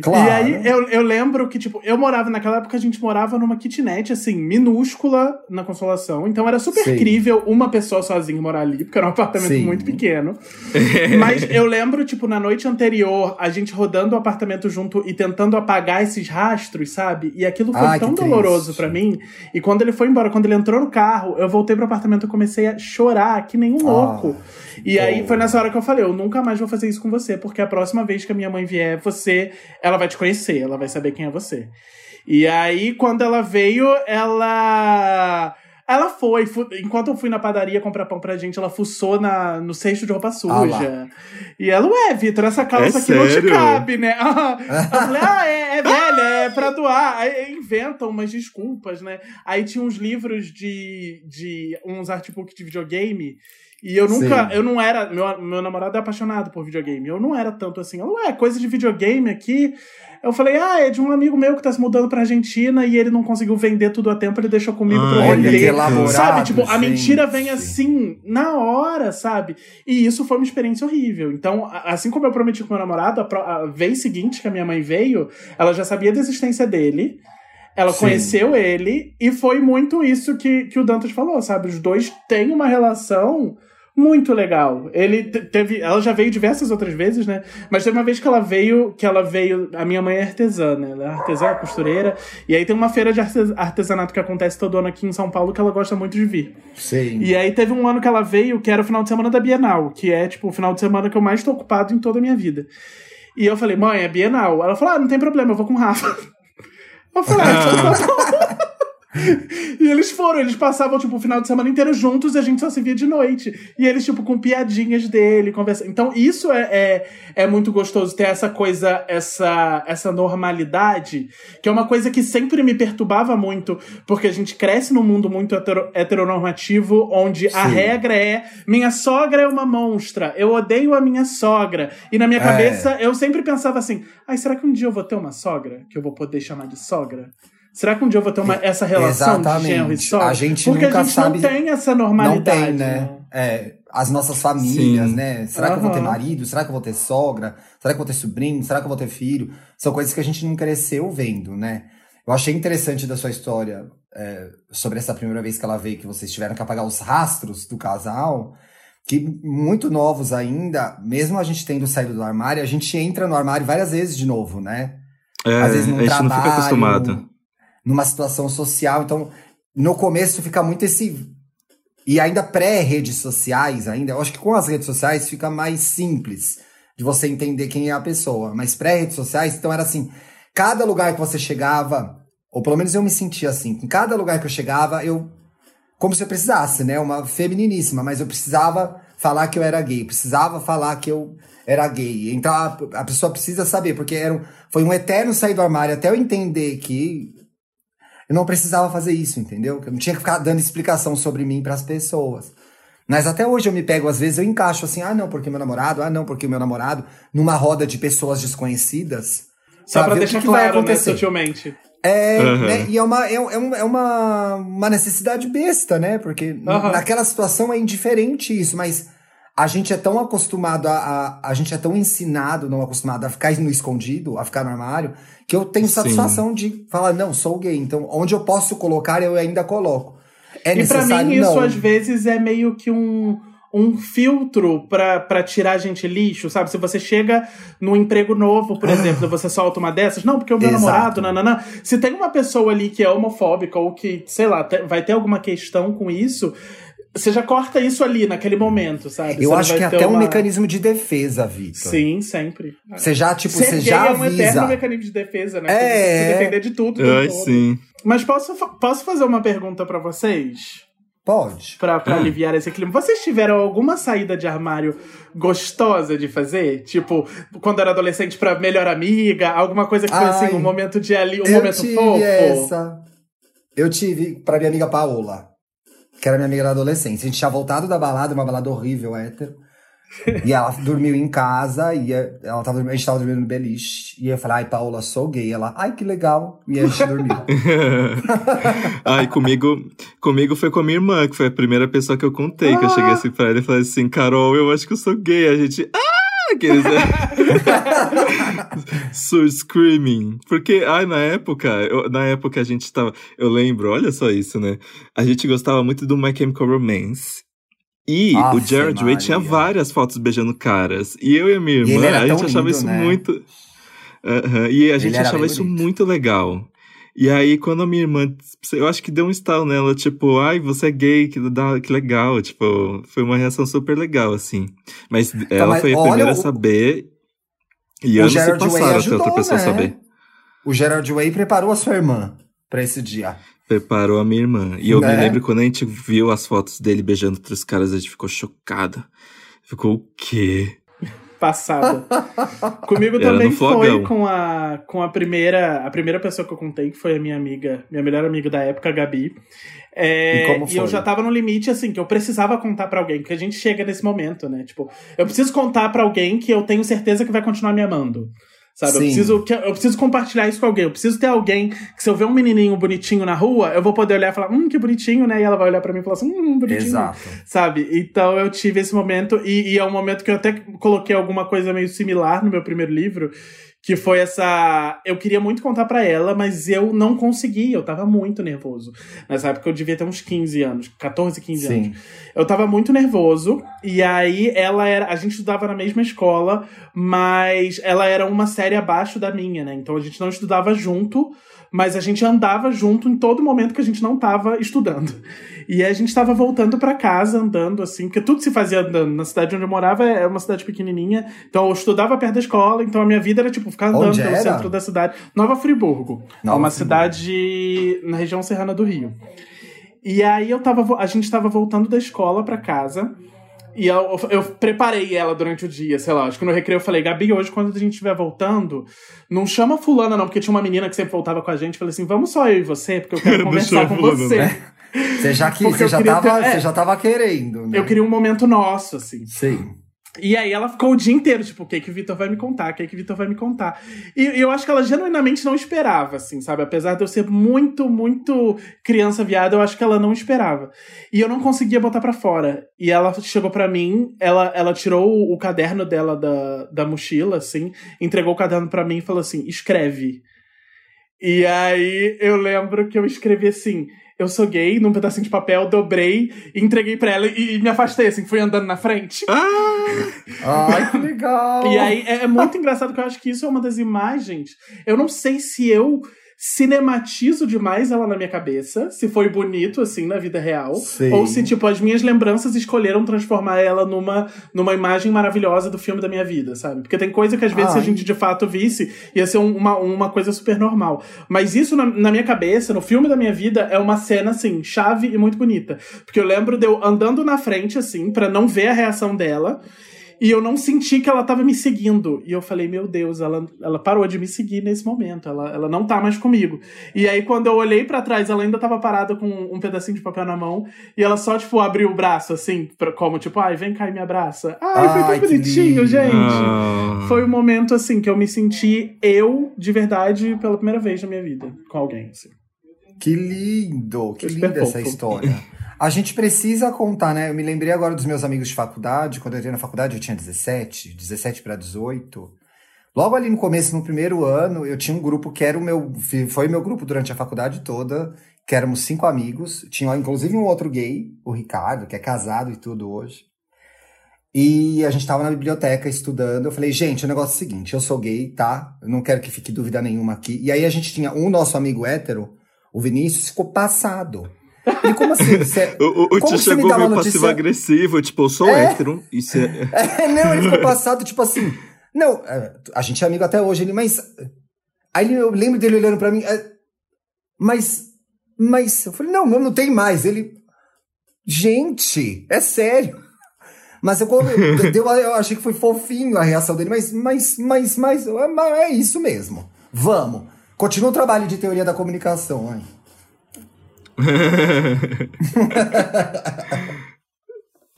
C: Claro. E aí eu, eu lembro que, tipo, eu morava, naquela época a gente morava numa kitnet, assim, minúscula na Consolação. Então era super incrível uma pessoa sozinha morar ali, porque era um apartamento Sim. muito pequeno. Mas eu lembro, tipo, na noite anterior, a gente rodando o apartamento junto e tentando apagar esses rastros, sabe? E aquilo foi Ai, tão doloroso para mim. E quando ele foi embora, quando ele entrou no carro, eu voltei pro apartamento e comecei a chorar, que nem um ah. louco. E oh. aí foi nessa hora que eu falei: eu nunca mais vou fazer isso com você, porque a próxima vez que a minha mãe vier, você, ela vai te conhecer, ela vai saber quem é você. E aí, quando ela veio, ela. Ela foi, enquanto eu fui na padaria comprar pão pra gente, ela fuçou na, no cesto de roupa suja. Ah e ela, ué, Vitor, essa calça é aqui sério? não te cabe, né? eu falei, ah, é, é velha, é pra doar. Aí inventam umas desculpas, né? Aí tinha uns livros de, de uns artbooks de videogame e eu nunca, Sim. eu não era, meu, meu namorado é apaixonado por videogame. Eu não era tanto assim, ué, coisa de videogame aqui. Eu falei, ah, é de um amigo meu que tá se mudando pra Argentina e ele não conseguiu vender tudo a tempo, ele deixou comigo ah, pra eu vender. Sabe, tipo, gente. a mentira vem assim, na hora, sabe? E isso foi uma experiência horrível. Então, assim como eu prometi com meu namorado, a, a vez seguinte que a minha mãe veio, ela já sabia da existência dele. Ela Sim. conheceu ele e foi muito isso que, que o Dantas falou, sabe? Os dois têm uma relação muito legal. Ele teve, ela já veio diversas outras vezes, né? Mas teve uma vez que ela veio, que ela veio, a minha mãe é artesã, né? Ela é artesã, costureira, e aí tem uma feira de artesanato que acontece todo ano aqui em São Paulo que ela gosta muito de vir.
B: Sim.
C: E aí teve um ano que ela veio, que era o final de semana da Bienal, que é tipo o final de semana que eu mais tô ocupado em toda a minha vida. E eu falei: "Mãe, é Bienal". Ela falou: "Ah, não tem problema, eu vou com o Rafa". Eu falei: "Ah, então tá bom". e eles foram, eles passavam, tipo, o final de semana inteiro juntos e a gente só se via de noite. E eles, tipo, com piadinhas dele, conversando. Então, isso é, é, é, muito gostoso, ter essa coisa, essa, essa normalidade, que é uma coisa que sempre me perturbava muito, porque a gente cresce num mundo muito hetero, heteronormativo, onde Sim. a regra é: minha sogra é uma monstra, eu odeio a minha sogra. E na minha é. cabeça, eu sempre pensava assim: ai, será que um dia eu vou ter uma sogra? Que eu vou poder chamar de sogra? Será que um dia eu vou ter uma, essa relação
B: Exatamente.
C: de genro e sogra?
B: A gente
C: Porque
B: nunca
C: a gente
B: sabe-
C: não tem essa
B: Não
C: normalidade.
B: tem, né? É, as nossas famílias,
A: Sim.
B: né? Será que eu vou ter marido? Será que eu vou ter sogra? Será que eu vou ter sobrinho? Será que eu vou ter filho? São coisas que a gente não cresceu vendo, né? Eu achei interessante da sua história é, sobre essa primeira vez que ela veio, que vocês tiveram que apagar os rastros do casal, que muito novos ainda, mesmo a gente tendo saído do armário, a gente entra no armário várias vezes de novo, né?
A: É,
B: Às vezes num
A: a gente não fica
B: trabalho,
A: acostumado.
B: Numa situação social. Então, no começo fica muito esse. E ainda pré-redes sociais, ainda. Eu acho que com as redes sociais fica mais simples de você entender quem é a pessoa. Mas pré-redes sociais, então era assim: cada lugar que você chegava, ou pelo menos eu me sentia assim, em cada lugar que eu chegava, eu. Como se eu precisasse, né? Uma femininíssima, mas eu precisava falar que eu era gay, precisava falar que eu era gay. Então a, a pessoa precisa saber, porque era um, foi um eterno sair do armário até eu entender que eu não precisava fazer isso, entendeu? Que eu não tinha que ficar dando explicação sobre mim para as pessoas. Mas até hoje eu me pego, às vezes eu encaixo assim, ah, não, porque meu namorado, ah, não, porque meu namorado, numa roda de pessoas desconhecidas.
C: Só pra
B: ver o
C: deixar
B: que que vai
C: claro, né,
B: acontecer.
C: sutilmente.
B: É,
A: Aham.
B: né, e é uma, é, é um- é uma, uma necessidade besta, né? Porque
C: Aham.
B: naquela situação é indiferente isso, mas a gente é tão acostumado a, a. A gente é tão ensinado, não acostumado a ficar no escondido, a ficar no armário, que eu tenho
A: Sim.
B: satisfação de falar, não, sou gay. Então, onde eu posso colocar, eu ainda coloco. É
C: e pra
B: necessário,
C: mim, isso
B: não.
C: às vezes é meio que um, um filtro pra, pra tirar a gente lixo, sabe? Se você chega num emprego novo, por exemplo, você solta uma dessas, não, porque o meu.
B: Exato.
C: namorado, nananã. Se tem uma pessoa ali que é homofóbica ou que, sei lá, vai ter alguma questão com isso, você já corta isso ali naquele momento, sabe? Você
B: Eu
C: não
B: acho que é até um
C: uma-
B: mecanismo de defesa, Vitor.
C: Sim, sempre.
B: Você já, tipo,
C: Ser
B: você
C: gay
B: já
C: é um eterno
B: avisa.
C: mecanismo de defesa, né?
B: É.
C: Você se defender de tudo.
A: Ai,
C: todo.
A: sim.
C: Mas posso, posso fazer uma pergunta pra vocês?
B: Pode.
C: Pra, pra aliviar esse clima. Vocês tiveram alguma saída de armário gostosa de fazer? Tipo, quando era adolescente pra melhor amiga? Alguma coisa que foi
B: Ai,
C: assim, um momento de ali, um
B: eu
C: momento
B: tive
C: fofo?
B: essa. Eu tive pra minha amiga Paola, que era minha amiga da adolescência. A gente tinha voltado da balada, uma balada horrível, hétero. e ela dormiu em casa, e ela tava, a gente tava dormindo no beliche. E eu falei, ai, Paola, sou gay. Ela, ai, que legal. E a gente dormiu.
A: Ai, comigo, comigo foi com a minha irmã, que foi a primeira pessoa que eu contei. Que eu cheguei assim pra ela e falei assim: Carol, eu acho que eu sou gay. A gente. Ah! Aqueles. so screaming. Porque, ai, na época, eu- na época a gente tava. Eu lembro, olha só isso, né? A gente gostava muito do My Chemical Romance. E o
B: Aff,
A: Jared Way tinha várias fotos beijando caras. E eu e a minha irmã, a gente achava
B: lindo,
A: isso
B: né?
A: muito. Aham, E a gente achava isso
B: bonito.
A: muito legal. E aí, quando a minha irmã, eu acho que deu um estalo nela, tipo, ai, você é gay, que, que legal. Tipo, foi uma reação super legal, assim. Mas ela
B: Tá, mas
A: foi a primeira a
B: o-
A: saber. E
B: o
A: anos se
B: Gerard Way
A: passaram até outra pessoa
B: né?
A: saber.
B: O Gerard Way preparou a sua irmã pra esse dia.
A: Preparou a minha irmã. E eu me
B: Né?
A: lembro quando a gente viu as fotos dele beijando outros caras, a gente ficou chocada. Ficou o quê?
C: Passada. Comigo também foi com a, com a primeira a primeira pessoa que eu contei, que foi a minha amiga, minha melhor amiga da época, a Gabi. É,
B: E como
C: eu já tava no limite, assim, que eu precisava contar pra alguém, porque a gente chega nesse momento, né? Tipo, eu preciso contar pra alguém que eu tenho certeza que vai continuar me amando. Sabe? Eu preciso, eu preciso compartilhar isso com alguém. Eu preciso ter alguém que, se eu ver um menininho bonitinho na rua, eu vou poder olhar e falar, hum, que bonitinho, né? E ela vai olhar pra mim e falar assim, hum, bonitinho.
B: Exato.
C: Sabe? Então eu tive esse momento, e, e é um momento que eu até coloquei alguma coisa meio similar no meu primeiro livro, que foi essa. Eu queria muito contar pra ela, mas eu não conseguia, eu tava muito nervoso. Nessa época eu devia ter uns 15 anos, 14, 15 anos.
B: Sim.
C: Eu tava muito nervoso, e aí ela era. A gente estudava na mesma escola, mas ela era uma série abaixo da minha, né? Então a gente não estudava junto, mas a gente andava junto em todo momento que a gente não tava estudando. E a gente tava voltando pra casa andando, assim, porque tudo se fazia andando. Na cidade onde eu morava é uma cidade pequenininha, então eu estudava perto da escola, então a minha vida era tipo ficar andando
B: Onde
C: pelo
B: era?
C: centro da cidade. Nova Friburgo. é
B: Nova
C: uma
B: Friburgo.
C: cidade na região serrana do Rio. E aí eu tava, a gente tava voltando da escola pra casa. E eu, eu preparei ela durante o dia, sei lá. Acho que no recreio eu falei, Gabi, hoje quando a gente estiver voltando, não chama fulana não, porque tinha uma menina que sempre voltava com a gente. Falei assim, vamos só eu e você, porque eu quero conversar com
A: fulana,
C: você.
A: né?
B: Você já, que, você já,
C: queria
B: tava,
C: ter- é.
B: você já tava querendo, né?
C: Eu queria um momento nosso, assim.
B: Sim.
C: E aí ela ficou o dia inteiro, tipo, o que que o Vitor vai me contar? O que que o Vitor vai me contar? E eu acho que ela genuinamente não esperava, assim, sabe? Apesar de eu ser muito, muito criança viada, eu acho que ela não esperava. E eu não conseguia botar para fora. E ela chegou para mim, ela, ela tirou o caderno dela da, da mochila, assim, entregou o caderno para mim e falou assim: escreve. E aí eu lembro que eu escrevi assim: eu sou gay, num pedacinho de papel, dobrei, entreguei pra ela e, e me afastei, assim, fui andando na frente.
B: Ah! Ai, que legal!
C: E aí é, é muito engraçado que eu acho que isso é uma das imagens. Eu não sei se eu cinematizo demais ela na minha cabeça, se foi bonito, assim, na vida real.
B: Sim.
C: Ou se, tipo, as minhas lembranças escolheram transformar ela numa, numa imagem maravilhosa do filme da minha vida, sabe? Porque tem coisa que às vezes se a
B: Ai.
C: gente de fato visse, ia ser um- uma, uma coisa super normal. Mas isso na, na minha cabeça, no filme da minha vida, é uma cena, assim, chave e muito bonita. Porque eu lembro de eu andando na frente, assim, pra não ver a reação dela. E eu não senti que ela tava me seguindo. E eu falei, meu Deus, ela, ela parou de me seguir nesse momento. Ela, ela não tá mais comigo. E aí, quando eu olhei pra trás, ela ainda tava parada com um pedacinho de papel na mão. E ela só, tipo, abriu o braço, assim, pra, como, tipo, ai, vem cá e me abraça. Ai, foi
B: Ai,
C: tão
B: que
C: bonitinho,
B: lindo.
C: gente.
A: Ah.
C: Foi um momento, assim, que eu me senti eu, de verdade, pela primeira vez na minha vida, com alguém, assim.
B: Que lindo, que
C: Foi
B: linda essa história. A gente precisa contar, né? Eu me lembrei agora dos meus amigos de faculdade. Quando eu entrei na faculdade, eu tinha 17, 17 para 18. Logo ali no começo, no primeiro ano, eu tinha um grupo que era o meu. Foi meu grupo durante a faculdade toda, que éramos cinco amigos. Tinha inclusive um outro gay, o Ricardo, que é casado e tudo hoje. E a gente tava na biblioteca estudando. Eu falei, gente, o negócio é o seguinte: eu sou gay, tá? Eu não quero que fique dúvida nenhuma aqui. E aí a gente tinha um nosso amigo hétero, o Vinícius, ficou passado. Ele, como assim? Você...
A: O, o, tio chegou meio passivo-agressivo, tipo, eu sou
B: É.
A: hétero. Isso é.
B: É, não, ele ficou passado, tipo assim. Não, é, a gente é amigo até hoje, ele, mas. Aí eu lembro dele olhando pra mim, é, mas. Mas. Eu falei, não, não, não tem mais. Ele. Gente, é sério. Mas eu, deu, eu achei que foi fofinho a reação dele, mas, mas, mas, mas, é, é isso mesmo. Vamos. Continua o trabalho de teoria da comunicação, ai.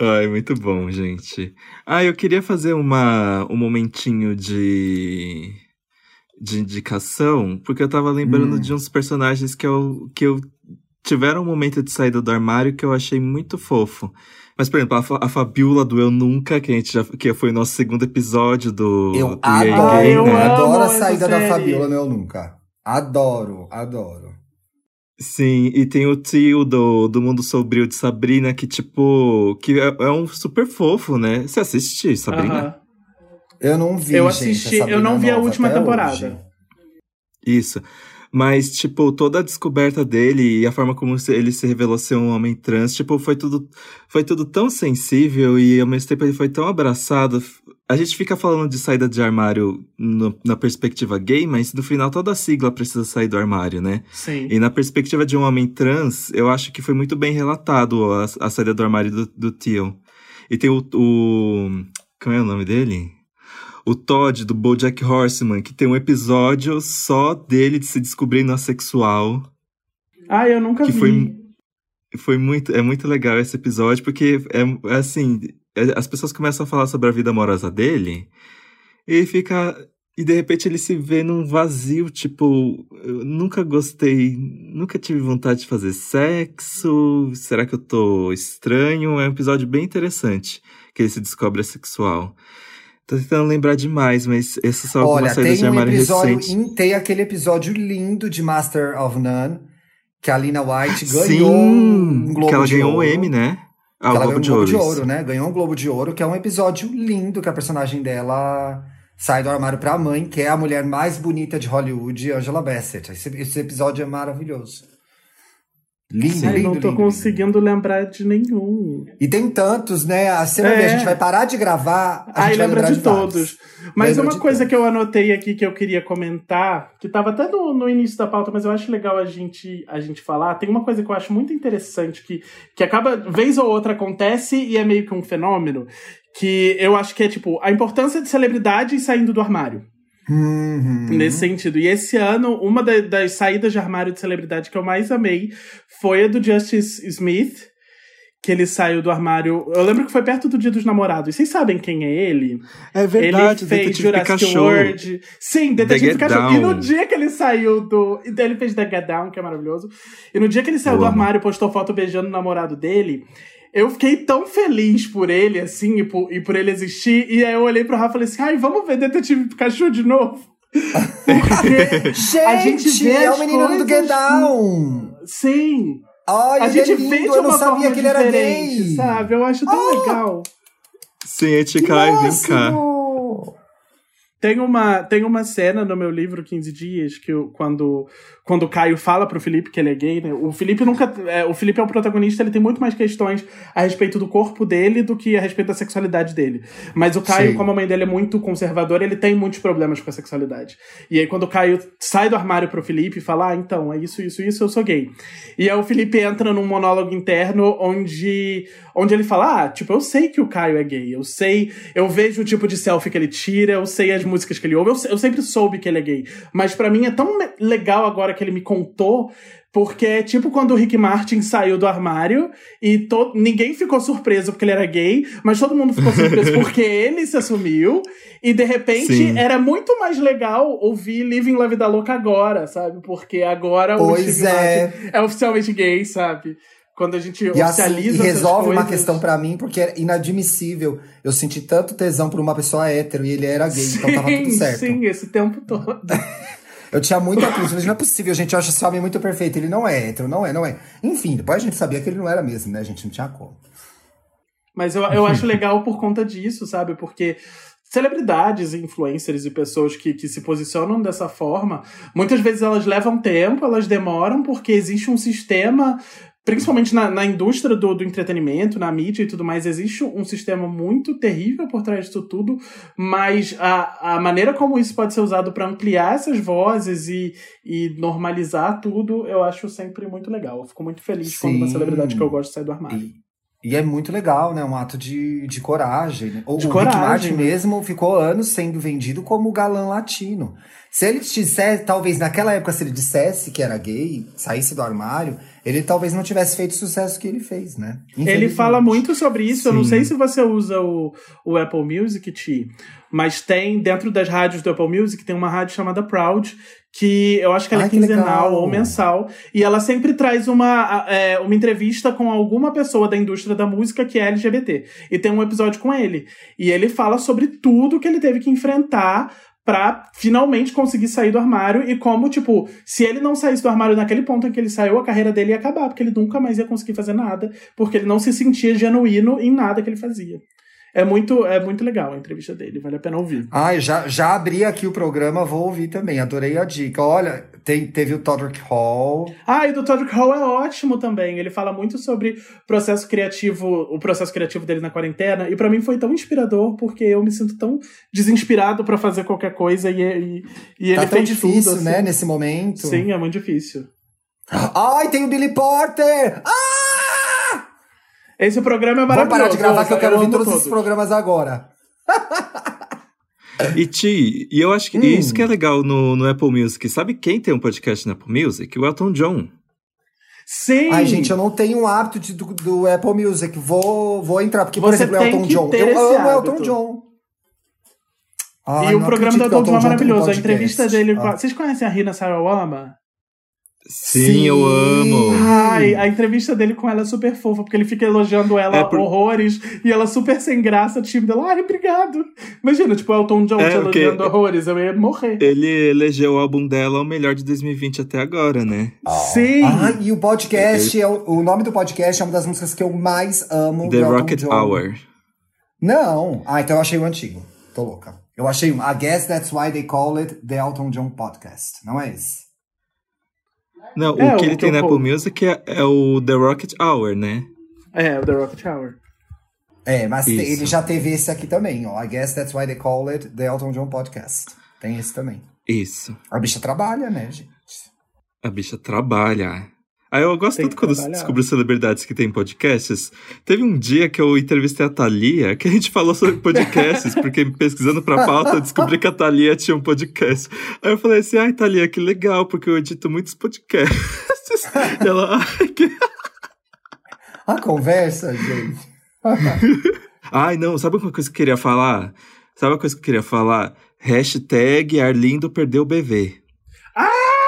A: Ai, muito bom, gente. Ah, eu queria fazer uma, um momentinho de, de indicação, porque eu tava lembrando
B: Hum.
A: de uns personagens que eu, que eu tiveram um momento de saída do armário que eu achei muito fofo. Mas, por exemplo, a, Fa- a Fabiola do Eu Nunca, que a gente já que foi o nosso segundo episódio do,
B: Eu
A: do
B: adoro,
C: eu
A: né?
C: amo
B: adoro a saída da. Fabiola, não nunca. Adoro, adoro.
A: Sim, e tem o tio do, do Mundo Sombrio de Sabrina, que, tipo, que é, é um super fofo, né? Você assiste, Sabrina?
C: Aham.
B: Eu não vi,
C: Eu
B: gente,
C: assisti-
B: a
C: eu não vi a última temporada.
B: hoje.
A: Isso. Mas, tipo, toda a descoberta dele e a forma como ele se revelou ser um homem trans, tipo, foi tudo, foi tudo tão sensível e ao mesmo tempo ele foi tão abraçado. A gente fica falando de saída de armário no- na perspectiva gay, mas no final toda a sigla precisa sair do armário, né?
C: Sim.
A: E na perspectiva de um homem trans, eu acho que foi muito bem relatado a, a saída do armário do, do Tio. E tem o, o. Como é o nome dele? O Todd, do Bojack Horseman, que tem um episódio só dele de se descobrindo assexual.
C: Ah, eu nunca
A: Que
C: vi.
A: foi- Foi muito, é muito legal esse episódio, porque é, é assim, as pessoas começam a falar sobre a vida amorosa dele, e fica. E de repente ele se vê num vazio, tipo, eu nunca gostei, nunca tive vontade de fazer sexo, será que eu tô estranho? É um episódio bem interessante, que ele se descobre assexual. Tô tentando lembrar demais, mas essas são algumas
B: Olha,
A: saídas de
B: tem um
A: armário
B: episódio, tem aquele episódio lindo de Master of None, que a Lina White ganhou
A: Sim,
B: um Globo
A: que ela ganhou
B: Ouro.
A: um M, né? Ah,
B: ela
A: Globo
B: ganhou
A: de
B: um
A: Ouro.
B: Globo de
A: isso.
B: Ouro, né? Ganhou um Globo de Ouro, que é um episódio lindo que a personagem dela sai do armário pra mãe, que é a mulher mais bonita de Hollywood, Angela Bassett. Esse, esse episódio é maravilhoso. Lindo,
C: Ai,
B: lindo,
C: não tô
B: lindo,
C: conseguindo lembrar de nenhum.
B: lindo. E tem tantos, né? A, você vai
C: É.
B: a gente vai parar de gravar, a
C: Ai,
B: gente
C: lembra de,
B: de,
C: todos. Mas
B: Lembra
C: uma coisa
B: todos.
C: que eu anotei aqui que eu queria comentar, que tava até no, no início da pauta, mas eu acho legal a gente, a gente falar. Tem uma coisa que eu acho muito interessante, que, que acaba, vez ou outra, acontece e é meio que um fenômeno, que eu acho que é tipo a importância de celebridades saindo do armário.
B: Uhum.
C: Nesse sentido. E esse ano, uma da- das saídas de armário de celebridade que eu mais amei foi a do Justice Smith, que ele saiu do armário. Eu lembro que foi perto do Dia dos Namorados. Vocês sabem quem é ele?
A: É verdade,
C: ele fez
A: Detetive
C: Jurassic
A: Pikachu.
C: World. Sim, Detetive Pikachu. E no
A: Down.
C: dia que ele saiu do. então Ele fez The Get Down, que é maravilhoso. E no dia que ele saiu
A: Eu
C: do armário e postou foto beijando o namorado dele. Eu fiquei tão feliz por ele, assim, e por, e por ele existir. E aí eu olhei pro Rafa e falei assim: ai, vamos ver Detetive Pikachu de novo? Porque
B: Gente,
C: a gente vê
B: é o menino do
C: coisas-
B: Get Down.
C: Sim,
B: Ai,
C: a gente
B: é lindo,
C: vê de
B: eu não
C: uma
B: sabia
C: forma
B: que ele era
C: diferente,
B: gay.
C: sabe? Eu acho tão legal.
A: Sim, a gente cai, vem cá.
C: Tem uma, tem uma cena no meu livro 15 Dias que eu- quando, quando o Caio fala pro Felipe que ele é gay, né? O Felipe nunca. É, o Felipe é o protagonista, ele tem muito mais questões a respeito do corpo dele do que a respeito da sexualidade dele. Mas o Caio,
B: Sim.
C: como a mãe dele é muito conservadora, ele tem muitos problemas com a sexualidade. E aí, quando o Caio sai do armário pro Felipe e fala: Ah, então, é isso, isso, isso, eu sou gay. E aí o Felipe entra num monólogo interno onde, onde ele fala: Ah, tipo, eu sei que o Caio é gay, eu sei, eu vejo o tipo de selfie que ele tira, eu sei as músicas que ele ouve, eu, eu sempre soube que ele é gay. Mas pra mim é tão le- legal agora que ele me contou. Porque é tipo quando o Rick Martin saiu do armário e to- ninguém ficou surpreso porque ele era gay, mas todo mundo ficou surpreso porque ele se assumiu. E de repente
A: Sim.
C: era muito mais legal ouvir Living La Vida Louca agora, sabe? Porque agora
B: Pois
C: o Steve
B: é.
C: Martin é oficialmente gay, sabe? Quando a gente
B: E assim,
C: oficializa
B: e
C: essas
B: resolve uma
C: coisas.
B: questão pra mim, porque é inadmissível. Eu senti tanto tesão por uma pessoa hétero e ele era gay, então tava tudo
C: Sim,
B: certo.
C: Sim, esse tempo todo.
B: Eu tinha muita coisa, mas não é possível, gente. Eu acho esse homem muito perfeito. Ele não é hétero, não é, não é. Enfim, depois a gente sabia que ele não era mesmo, né? A gente não tinha como.
C: Mas eu, eu acho legal por conta disso, sabe? Porque celebridades, influencers e pessoas que, que se posicionam dessa forma, muitas vezes elas levam tempo, elas demoram, porque existe um sistema. Principalmente na, na indústria do, do entretenimento, na mídia e tudo mais, existe um sistema muito terrível por trás disso tudo, mas a, a maneira como isso pode ser usado para ampliar essas vozes e, e normalizar tudo, eu acho sempre muito legal. Eu fico muito feliz quando uma
B: Sim.
C: celebridade que eu gosto sai do armário.
B: E, e é muito legal, né? Um ato de, de coragem. né?
C: De
B: o
C: coragem,
B: Rick Martin
C: né?
B: mesmo ficou anos sendo vendido como galã latino. Se ele dissesse, talvez naquela época, se ele dissesse que era gay, saísse do armário, ele talvez não tivesse feito o sucesso que ele fez, né?
C: Ele fala muito sobre isso. Eu não
A: Sim.
C: sei se você usa o, o Apple Music, Ti, mas tem, dentro das rádios do Apple Music, tem uma rádio chamada Proud, que eu acho que ela
B: Ai,
C: é quinzenal ou mensal. E ela sempre traz uma, é, uma entrevista com alguma pessoa da indústria da música que é LGBT. E tem um episódio com ele. E ele fala sobre tudo que ele teve que enfrentar pra finalmente conseguir sair do armário e como, tipo, se ele não saísse do armário naquele ponto em que ele saiu, a carreira dele ia acabar, porque ele nunca mais ia conseguir fazer nada, porque ele não se sentia genuíno em nada que ele fazia. É muito, é muito legal a entrevista dele, vale a pena ouvir.
B: Ai, já, já abri aqui o programa, vou ouvir também. Adorei a dica. Olha, tem, teve o Todrick Hall.
C: Ah, e o Todrick Hall é ótimo também. Ele fala muito sobre processo criativo, o processo criativo dele na quarentena, e pra mim foi tão inspirador porque eu me sinto tão desinspirado pra fazer qualquer coisa e, e, e
B: Tá
C: ele
B: tão difícil,
C: tudo, assim.
B: né, nesse momento.
C: Sim, é muito difícil.
B: Ai, tem o Billy Porter! Ah!
C: Esse programa é
B: Vamos
C: maravilhoso.
B: parar de gravar que eu quero ouvir
C: amo
B: todos esses programas agora.
A: E Ti, e eu acho que
B: Hum.
A: isso que é legal no, no Apple Music. Sabe quem tem um podcast no Apple Music? O Elton John.
C: Sim!
B: Ai, gente, eu não tenho o hábito de- do, do Apple Music. Vou, vou entrar, porque, por
C: Você
B: exemplo,
C: tem
B: Elton
C: que
B: John.
C: ter
B: Eu amo
C: hábito.
B: Elton John.
C: E o programa do Elton John é
B: um
C: maravilhoso. a entrevista dele.
B: Ah.
C: Vocês conhecem a Rina Sarawama?
A: Sim,
B: Sim.
A: eu amo.
C: Ai, a entrevista dele com ela é super fofa, porque ele fica elogiando ela
A: É por-
C: horrores e ela super sem graça, tímida. Ela, ai, obrigado. Imagina, tipo, Elton John
A: É,
C: te
A: porque-
C: elogiando horrores, eu ia morrer.
A: Ele elegeu o álbum dela o melhor de 2020 até agora, né?
C: Sim!
B: Ah, e o podcast, é o, o nome do podcast é uma das músicas que eu mais amo do
A: The
B: Elton
A: Rocket
B: John.
A: Hour.
B: Não. Ah, então eu achei o antigo. Tô louca. Eu achei um. I guess that's why they call it the Elton John Podcast. Não é esse?
A: Não,
C: É,
A: o que ele tem na Apple Music é, é o The Rocket Hour, né?
C: É, o The Rocket Hour.
B: É, mas
A: Isso.
B: ele já teve esse aqui também, ó. I guess that's why they call it the Elton John Podcast. Tem esse também.
A: Isso.
B: A bicha trabalha, né, gente?
A: A bicha trabalha. Aí eu gosto
C: Tem
A: tanto quando
C: trabalhar.
A: descubro celebridades que têm podcasts. Teve um dia que eu entrevistei a Thalia, que a gente falou sobre podcasts, porque pesquisando pra pauta, eu descobri que a Thalia tinha um podcast. Aí eu falei assim, ai, Thalia, que legal, porque eu edito muitos podcasts. E ela, ai, que...
B: A conversa, gente.
A: Ai, não, sabe uma coisa que eu queria falar? Sabe uma coisa que eu queria falar? Hashtag Arlindo perdeu o BV.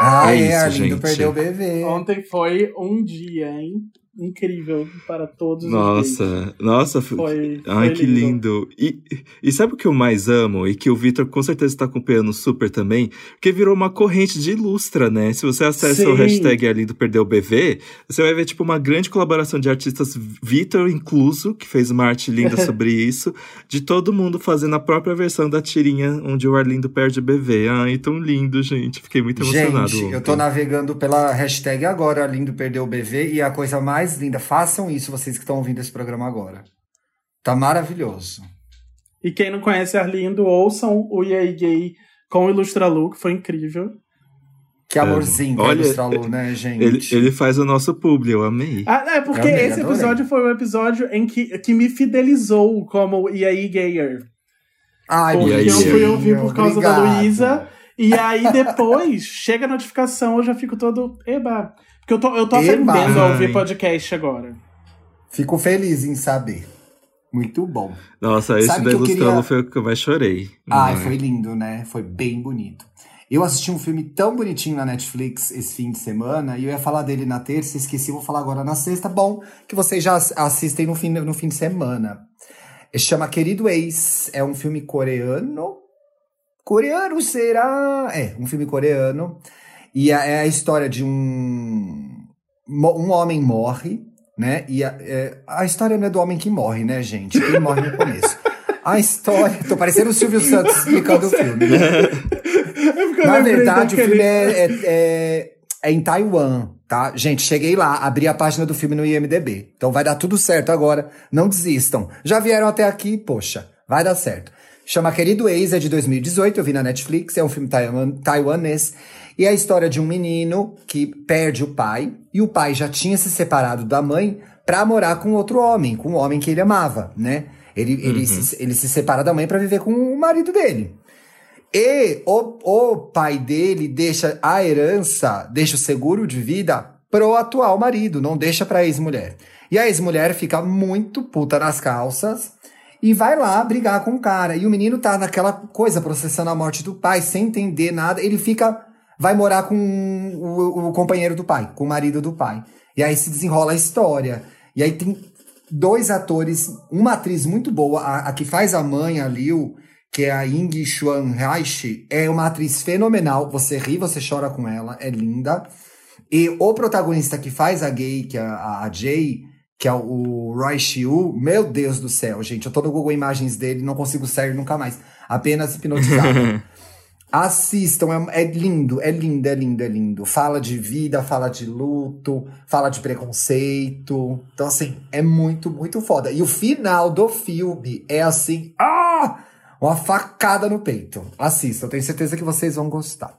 B: Ah,
A: É
B: é,
A: isso,
B: Arlindo
A: gente.
B: perdeu o bebê.
C: Ontem foi um dia, hein? Incrível para todos os gays.
A: Nossa, nossa.
C: Foi,
A: Ai,
C: foi
A: que lindo. E, e sabe o que eu mais amo? E que o Victor com certeza está acompanhando super também? Porque virou uma corrente de ilustra, né? Se você acessa o
C: Sim.
A: hashtag Arlindo Perdeu o BV, você vai ver, tipo, uma grande colaboração de artistas, Victor incluso, que fez uma arte linda sobre isso, de todo mundo fazendo a própria versão da tirinha onde o Arlindo perde o BV. Ai, tão lindo, gente. Fiquei muito emocionado.
B: Gente, eu tô navegando pela hashtag agora, Arlindo perdeu o BV, e a coisa mais linda, façam isso vocês que estão ouvindo esse programa agora. Tá maravilhoso.
C: E quem não conhece Arlindo, ouçam o EA Gay com o Ilustralu, que foi incrível.
B: Que amorzinho que
A: Olha,
B: é Ilustralu, né, gente?
A: Ele, ele faz o nosso publi, eu amei.
C: Ah, é, porque
B: amei,
C: esse
B: adorei.
C: episódio foi o episódio em que, que me fidelizou como EA Gayer.
B: Ai,
C: Porque eu fui ouvir por causa da
B: obrigado.
C: Luísa. E aí depois chega a notificação, eu já fico todo. Eba! Porque eu tô, eu tô
B: Eba.
C: aprendendo a ouvir podcast agora.
B: Fico feliz em saber. Muito bom.
A: Nossa, esse
B: Sabe
A: da
B: que eu
A: Ilustralo
B: queria-
A: foi o que eu mais chorei.
B: Ai,
A: Ai.
B: foi lindo, né? Foi bem bonito. Eu assisti um filme tão bonitinho na Netflix esse fim de semana e eu ia falar dele na terça, esqueci, vou falar agora na sexta. Bom, que vocês já ass- assistem no fim, no fim de semana. Ele chama Querido Ex, é um filme coreano. Coreano será? É, um filme coreano. E é a história de um. Um homem morre, né? E a, é, a história não é do homem que morre, né, gente? Ele morre no começo. A história. Tô parecendo o Silvio Santos explicando o filme. né? Na verdade, o filme é, é, é, é em Taiwan, tá? Gente, cheguei lá, abri a página do filme no IMDB. Então vai dar tudo certo agora. Não desistam. Já vieram até aqui, poxa, vai dar certo. Chama Querido Ex, é de 2018, eu vi na Netflix, é um filme taiwan, taiwanês. E é a história de um menino que perde o pai, e o pai já tinha se separado da mãe pra morar com outro homem, com um homem que ele amava, né? Ele, ele, se, ele se separa da mãe pra viver com o marido dele. E o, o pai dele deixa a herança, deixa o seguro de vida pro atual marido, não deixa pra ex-mulher. E a ex-mulher fica muito puta nas calças e vai lá brigar com o cara. E o menino tá naquela coisa, processando a morte do pai, sem entender nada. Ele fica. Vai morar com o, o companheiro do pai, com o marido do pai. E aí se desenrola a história. E aí tem dois atores, uma atriz muito boa, a, a que faz a mãe, a Liu, que é a Ying Xuan Reich, é uma atriz fenomenal. Você ri, você chora com ela, é linda. E o protagonista que faz a gay, que é a, a Jay, que é o Roy Shiu, meu Deus do céu, gente. Eu tô no Google Imagens dele, não consigo sair nunca mais. Apenas hipnotizado. Assistam, é, é lindo, é lindo, é lindo, é lindo. Fala de vida, fala de luto, fala de preconceito. Então, assim, é muito, muito foda. E o final do filme é assim, ah! Uma facada no peito. Assistam, tenho certeza que vocês vão gostar.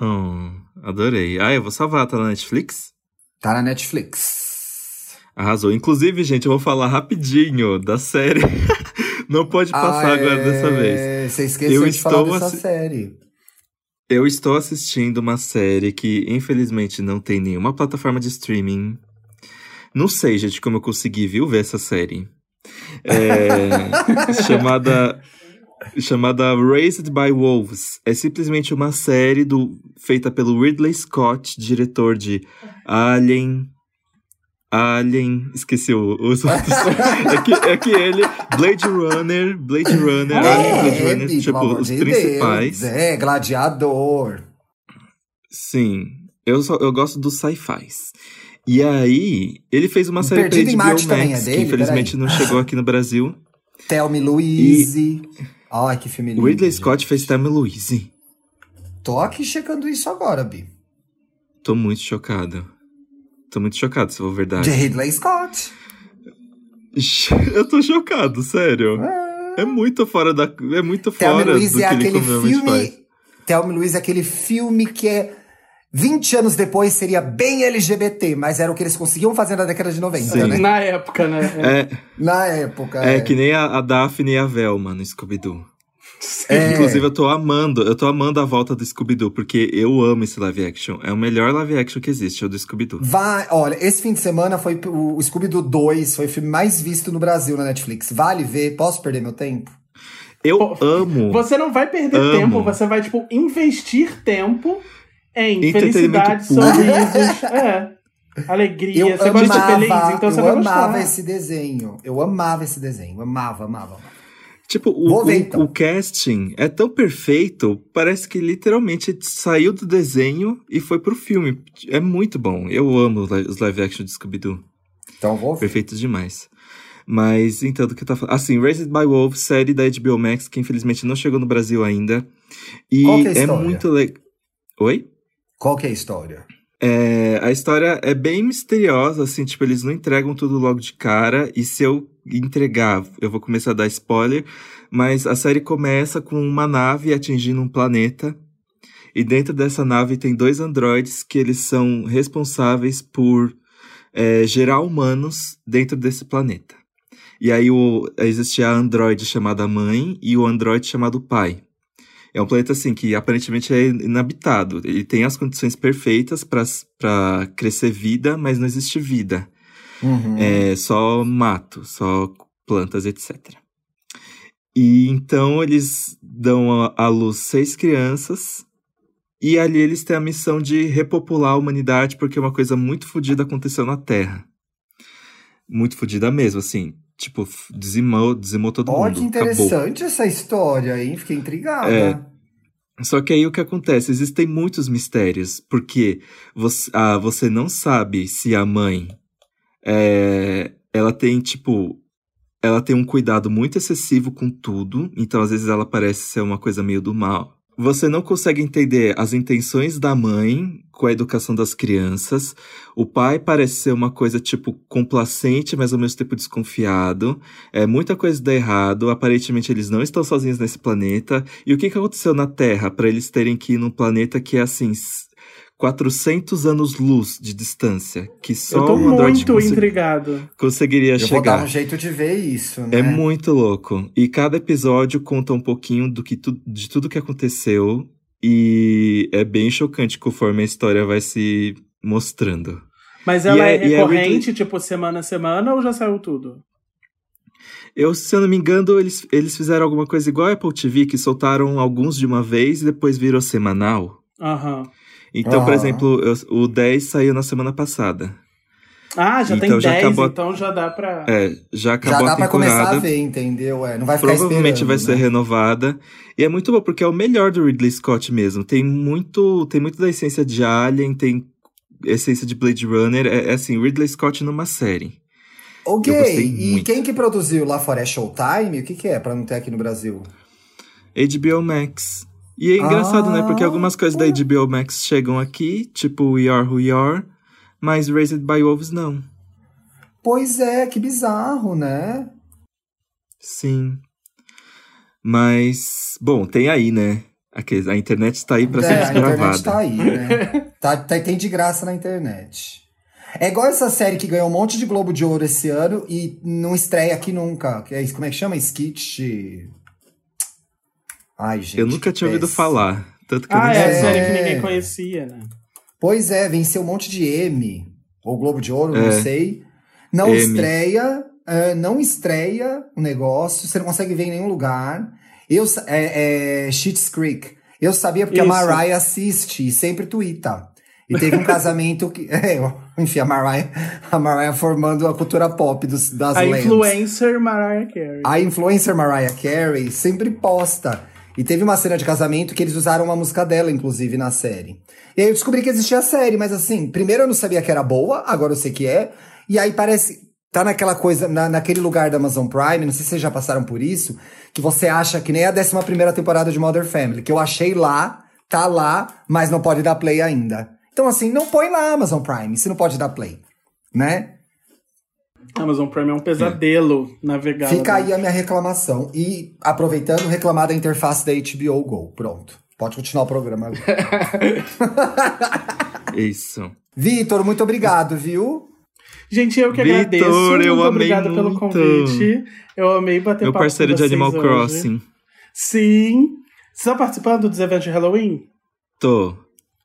A: Oh, adorei. Ah, eu vou salvar, tá na Netflix?
B: Tá na Netflix.
A: Arrasou. Inclusive, gente, eu vou falar rapidinho da série. Não pode passar
B: Ah,
A: agora
B: é,
A: dessa vez.
B: Você esqueceu
A: Eu
B: de falar
A: estou
B: dessa
A: assi-
B: série.
A: Eu estou assistindo uma série que, infelizmente, não tem nenhuma plataforma de streaming. Não sei, gente, como eu consegui, viu, ver essa série. É, chamada chamada Raised by Wolves. É simplesmente uma série do, feita pelo Ridley Scott, diretor de Alien. Alien, esqueci o- os outros. é, que, é que ele, Blade Runner, Blade Runner, Alien, Blade
B: É,
A: Runner,
B: Bi,
A: tipo, os
B: de
A: principais.
B: Deus. É, Gladiador.
A: Sim. Eu, só, eu gosto dos sci-fis. E aí, ele fez uma série
B: Perdido
A: pra HBO Max,
B: é dele?
A: que infelizmente não chegou aqui no Brasil.
B: Thelmy Louise. Ai, que filme lindo.
A: O Ridley
B: gente.
A: Scott fez Thelma Louise.
B: Tô aqui checando isso agora, Bi.
A: Tô muito chocado. Tô muito chocado, se for verdade.
B: De Ridley Scott.
A: Eu tô chocado, sério. É muito fora da. É muito
B: Thelmy
A: fora do
B: Louise
A: que
B: é
A: ele
B: aquele
A: comumente faz.
B: filme. Thelmy Louise é aquele filme que é. 20 anos depois seria bem LGBT, mas era o que eles conseguiam fazer na década de 90,
A: Sim.
B: né?
C: Na época, né?
A: É,
B: Na época.
A: é que nem a, a Daphne e a Velma no Scooby-Doo.
B: É.
A: Inclusive, eu tô amando, eu tô amando a volta do Scooby-Doo, porque eu amo esse live action. É o melhor live action que existe, é o do Scooby-Doo.
B: Vai, olha, esse fim de semana foi o, Scooby-Doo 2, foi o filme mais visto no Brasil na Netflix. Vale ver? Posso perder meu tempo?
A: Eu
C: Pô,
A: amo.
C: Você não vai perder
A: Amo.
C: tempo, você vai, tipo, investir tempo em felicidade, sorrisos. é. Alegria.
B: Eu
C: você gosta de
B: amava,
C: feliz, então você
B: eu
C: vai
B: amava
C: gostar.
B: esse desenho. Eu amava esse desenho. Amava, amava, amava.
A: Tipo, o,
B: Vou ver,
A: o-
B: então.
A: o casting é tão perfeito, parece que literalmente saiu do desenho e foi pro filme. É muito bom. Eu amo os live action de Scooby-Doo.
B: Então vou ver.
A: Perfeitos demais. Mas, então, do que tá falando. Assim, Raised by Wolves, série da HBO Max, que infelizmente não chegou no Brasil ainda. E
B: Qual que é a
A: é
B: história?
A: muito legal. Oi?
B: Qual que é a história?
A: É, a história é bem misteriosa, assim, tipo, eles não entregam tudo logo de cara, e se eu entregar, eu vou começar a dar spoiler, mas a série começa com uma nave atingindo um planeta, e dentro dessa nave tem dois androides que eles são responsáveis por é, gerar humanos dentro desse planeta. E aí o, existe a androide chamada mãe e o androide chamado pai. É um planeta assim que aparentemente é inabitado. Ele tem as condições perfeitas para crescer vida, mas não existe vida.
B: Uhum.
A: É só mato, só plantas, etc. E então eles dão à- luz seis crianças. E ali eles têm a missão de repopular a humanidade, porque uma coisa muito fodida aconteceu na Terra. Muito fodida mesmo, assim. Tipo, dizimou, dizimou todo
B: Ó,
A: mundo.
B: que
A: acabou.
B: interessante essa história, hein? Fiquei intrigada.
A: É. Só que aí o que acontece? Existem muitos mistérios, porque você, ah, você não sabe se a mãe é, ela tem, tipo, ela tem um cuidado muito excessivo com tudo, então às vezes ela parece ser uma coisa meio do mal. Você não consegue entender as intenções da mãe com a educação das crianças. O pai parece ser uma coisa, tipo, complacente, mas ao mesmo tempo desconfiado. É, muita coisa dá errado. Aparentemente, eles não estão sozinhos nesse planeta. E o que, que aconteceu na Terra para eles terem que ir num planeta que é assim. S- 400 anos-luz de distância, que só
C: Eu tô
A: um Android
C: muito intrigado.
A: conseguiria
B: Eu vou
A: chegar.
B: dar um jeito de ver isso, né?
A: É muito louco. E cada episódio conta um pouquinho do que tu, de tudo que aconteceu. E é bem chocante conforme a história vai se mostrando.
C: Mas ela é,
A: é- é
C: recorrente, tipo, semana a semana, ou já saiu tudo?
A: Eu, se eu não me engano, eles, eles fizeram alguma coisa igual a Apple TV, que soltaram alguns de uma vez e depois virou semanal.
C: Aham.
A: Então, por
B: Ah.
A: exemplo, eu- o 10 saiu na semana passada.
C: Ah, já
A: Então
C: tem
A: já
C: 10,
A: acabou-
C: então já dá pra.
A: É, já
B: Já
A: acabou
B: dá
A: a
B: pra começar a
A: temporada.
B: ver, entendeu? É, não vai ficar
A: Provavelmente vai ser
B: né?
A: renovada. E é muito bom, porque é o melhor do Ridley Scott mesmo. Tem muito, tem muito da essência de Alien, tem essência de Blade Runner. É, é assim, Ridley Scott numa série.
B: Ok, e
A: muito.
B: quem que produziu lá fora é Showtime? O que que é, pra não ter aqui no Brasil?
A: HBO Max. E é engraçado, né? Porque
B: Ah.
A: algumas coisas da HBO Max chegam aqui, tipo We Are Who We Are, mas Raised by Wolves não.
B: Pois é, que bizarro, né?
A: Sim. Mas, bom, tem aí, né? A internet está aí pra ser
B: é, a internet
A: desbravada.
B: tá aí, né? tá, tá- tem de graça na internet. É igual essa série que ganhou um monte de Globo de Ouro esse ano e não estreia aqui nunca. Que é, como é que chama? Skit. Ai, gente.
A: Eu nunca tinha ouvido falar. Tanto que eu
C: Ah,
A: nem
C: é a
A: sei.
C: série que ninguém conhecia, né?
B: Pois é, venceu um monte de M. Ou Globo de Ouro, não
A: É.
B: sei. Não
A: M.
B: estreia. é, não estreia o negócio. Você não consegue ver em nenhum lugar. Eu, é, é Schitt's Creek. Eu sabia porque
C: Isso.
B: a Mariah assiste e sempre twitta. E teve um casamento que. É, enfim, a Mariah, a Mariah formando a cultura pop dos, das
C: A
B: lentes.
C: influencer Mariah Carey.
B: A influencer Mariah Carey sempre posta. E teve uma cena de casamento que eles usaram uma música dela, inclusive, na série. E aí eu descobri que existia a série, mas assim, primeiro eu não sabia que era boa, agora eu sei que é. E aí parece. Tá naquela coisa, na, naquele lugar da Amazon Prime, não sei se vocês já passaram por isso, que você acha que nem a 11 primeira temporada de Modern Family, que eu achei lá, tá lá, mas não pode dar play ainda. Então, assim, não põe lá Amazon Prime, se não pode dar play. Né?
C: Amazon Prime é um pesadelo navegar.
B: Fica aí a minha reclamação. E, aproveitando, reclamar da interface da HBO Go. Pronto. Pode continuar o programa agora.
A: Isso.
B: Vitor, muito obrigado, viu?
C: Gente, eu que
A: Vitor,
C: agradeço.
A: eu
C: muito
A: amei
C: obrigado pelo convite. Eu amei bater
A: Meu
C: papo
A: parceiro
C: com
A: de Animal
C: hoje.
A: Crossing.
C: Sim. Você tá participando dos eventos de Halloween?
A: Tô.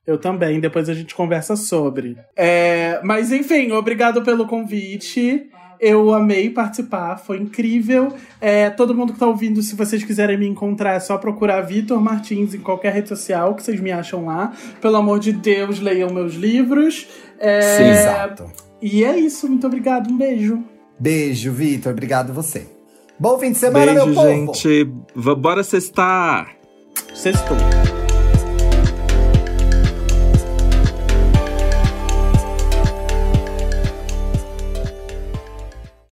C: Eu também, depois a gente conversa sobre. É, mas enfim, obrigado pelo convite. Eu amei participar, foi incrível. É, todo mundo que tá ouvindo, se vocês quiserem me encontrar, é só procurar Vitor Martins em qualquer rede social, que vocês me acham lá. Pelo amor de Deus, leiam meus livros. É,
B: Sim, exato.
C: E é isso, muito obrigado, um beijo.
B: Beijo, Vitor. Obrigado você. Bom fim de semana,
A: Beijo,
B: meu povo.
A: gente. Bora sextar!
C: Sextou.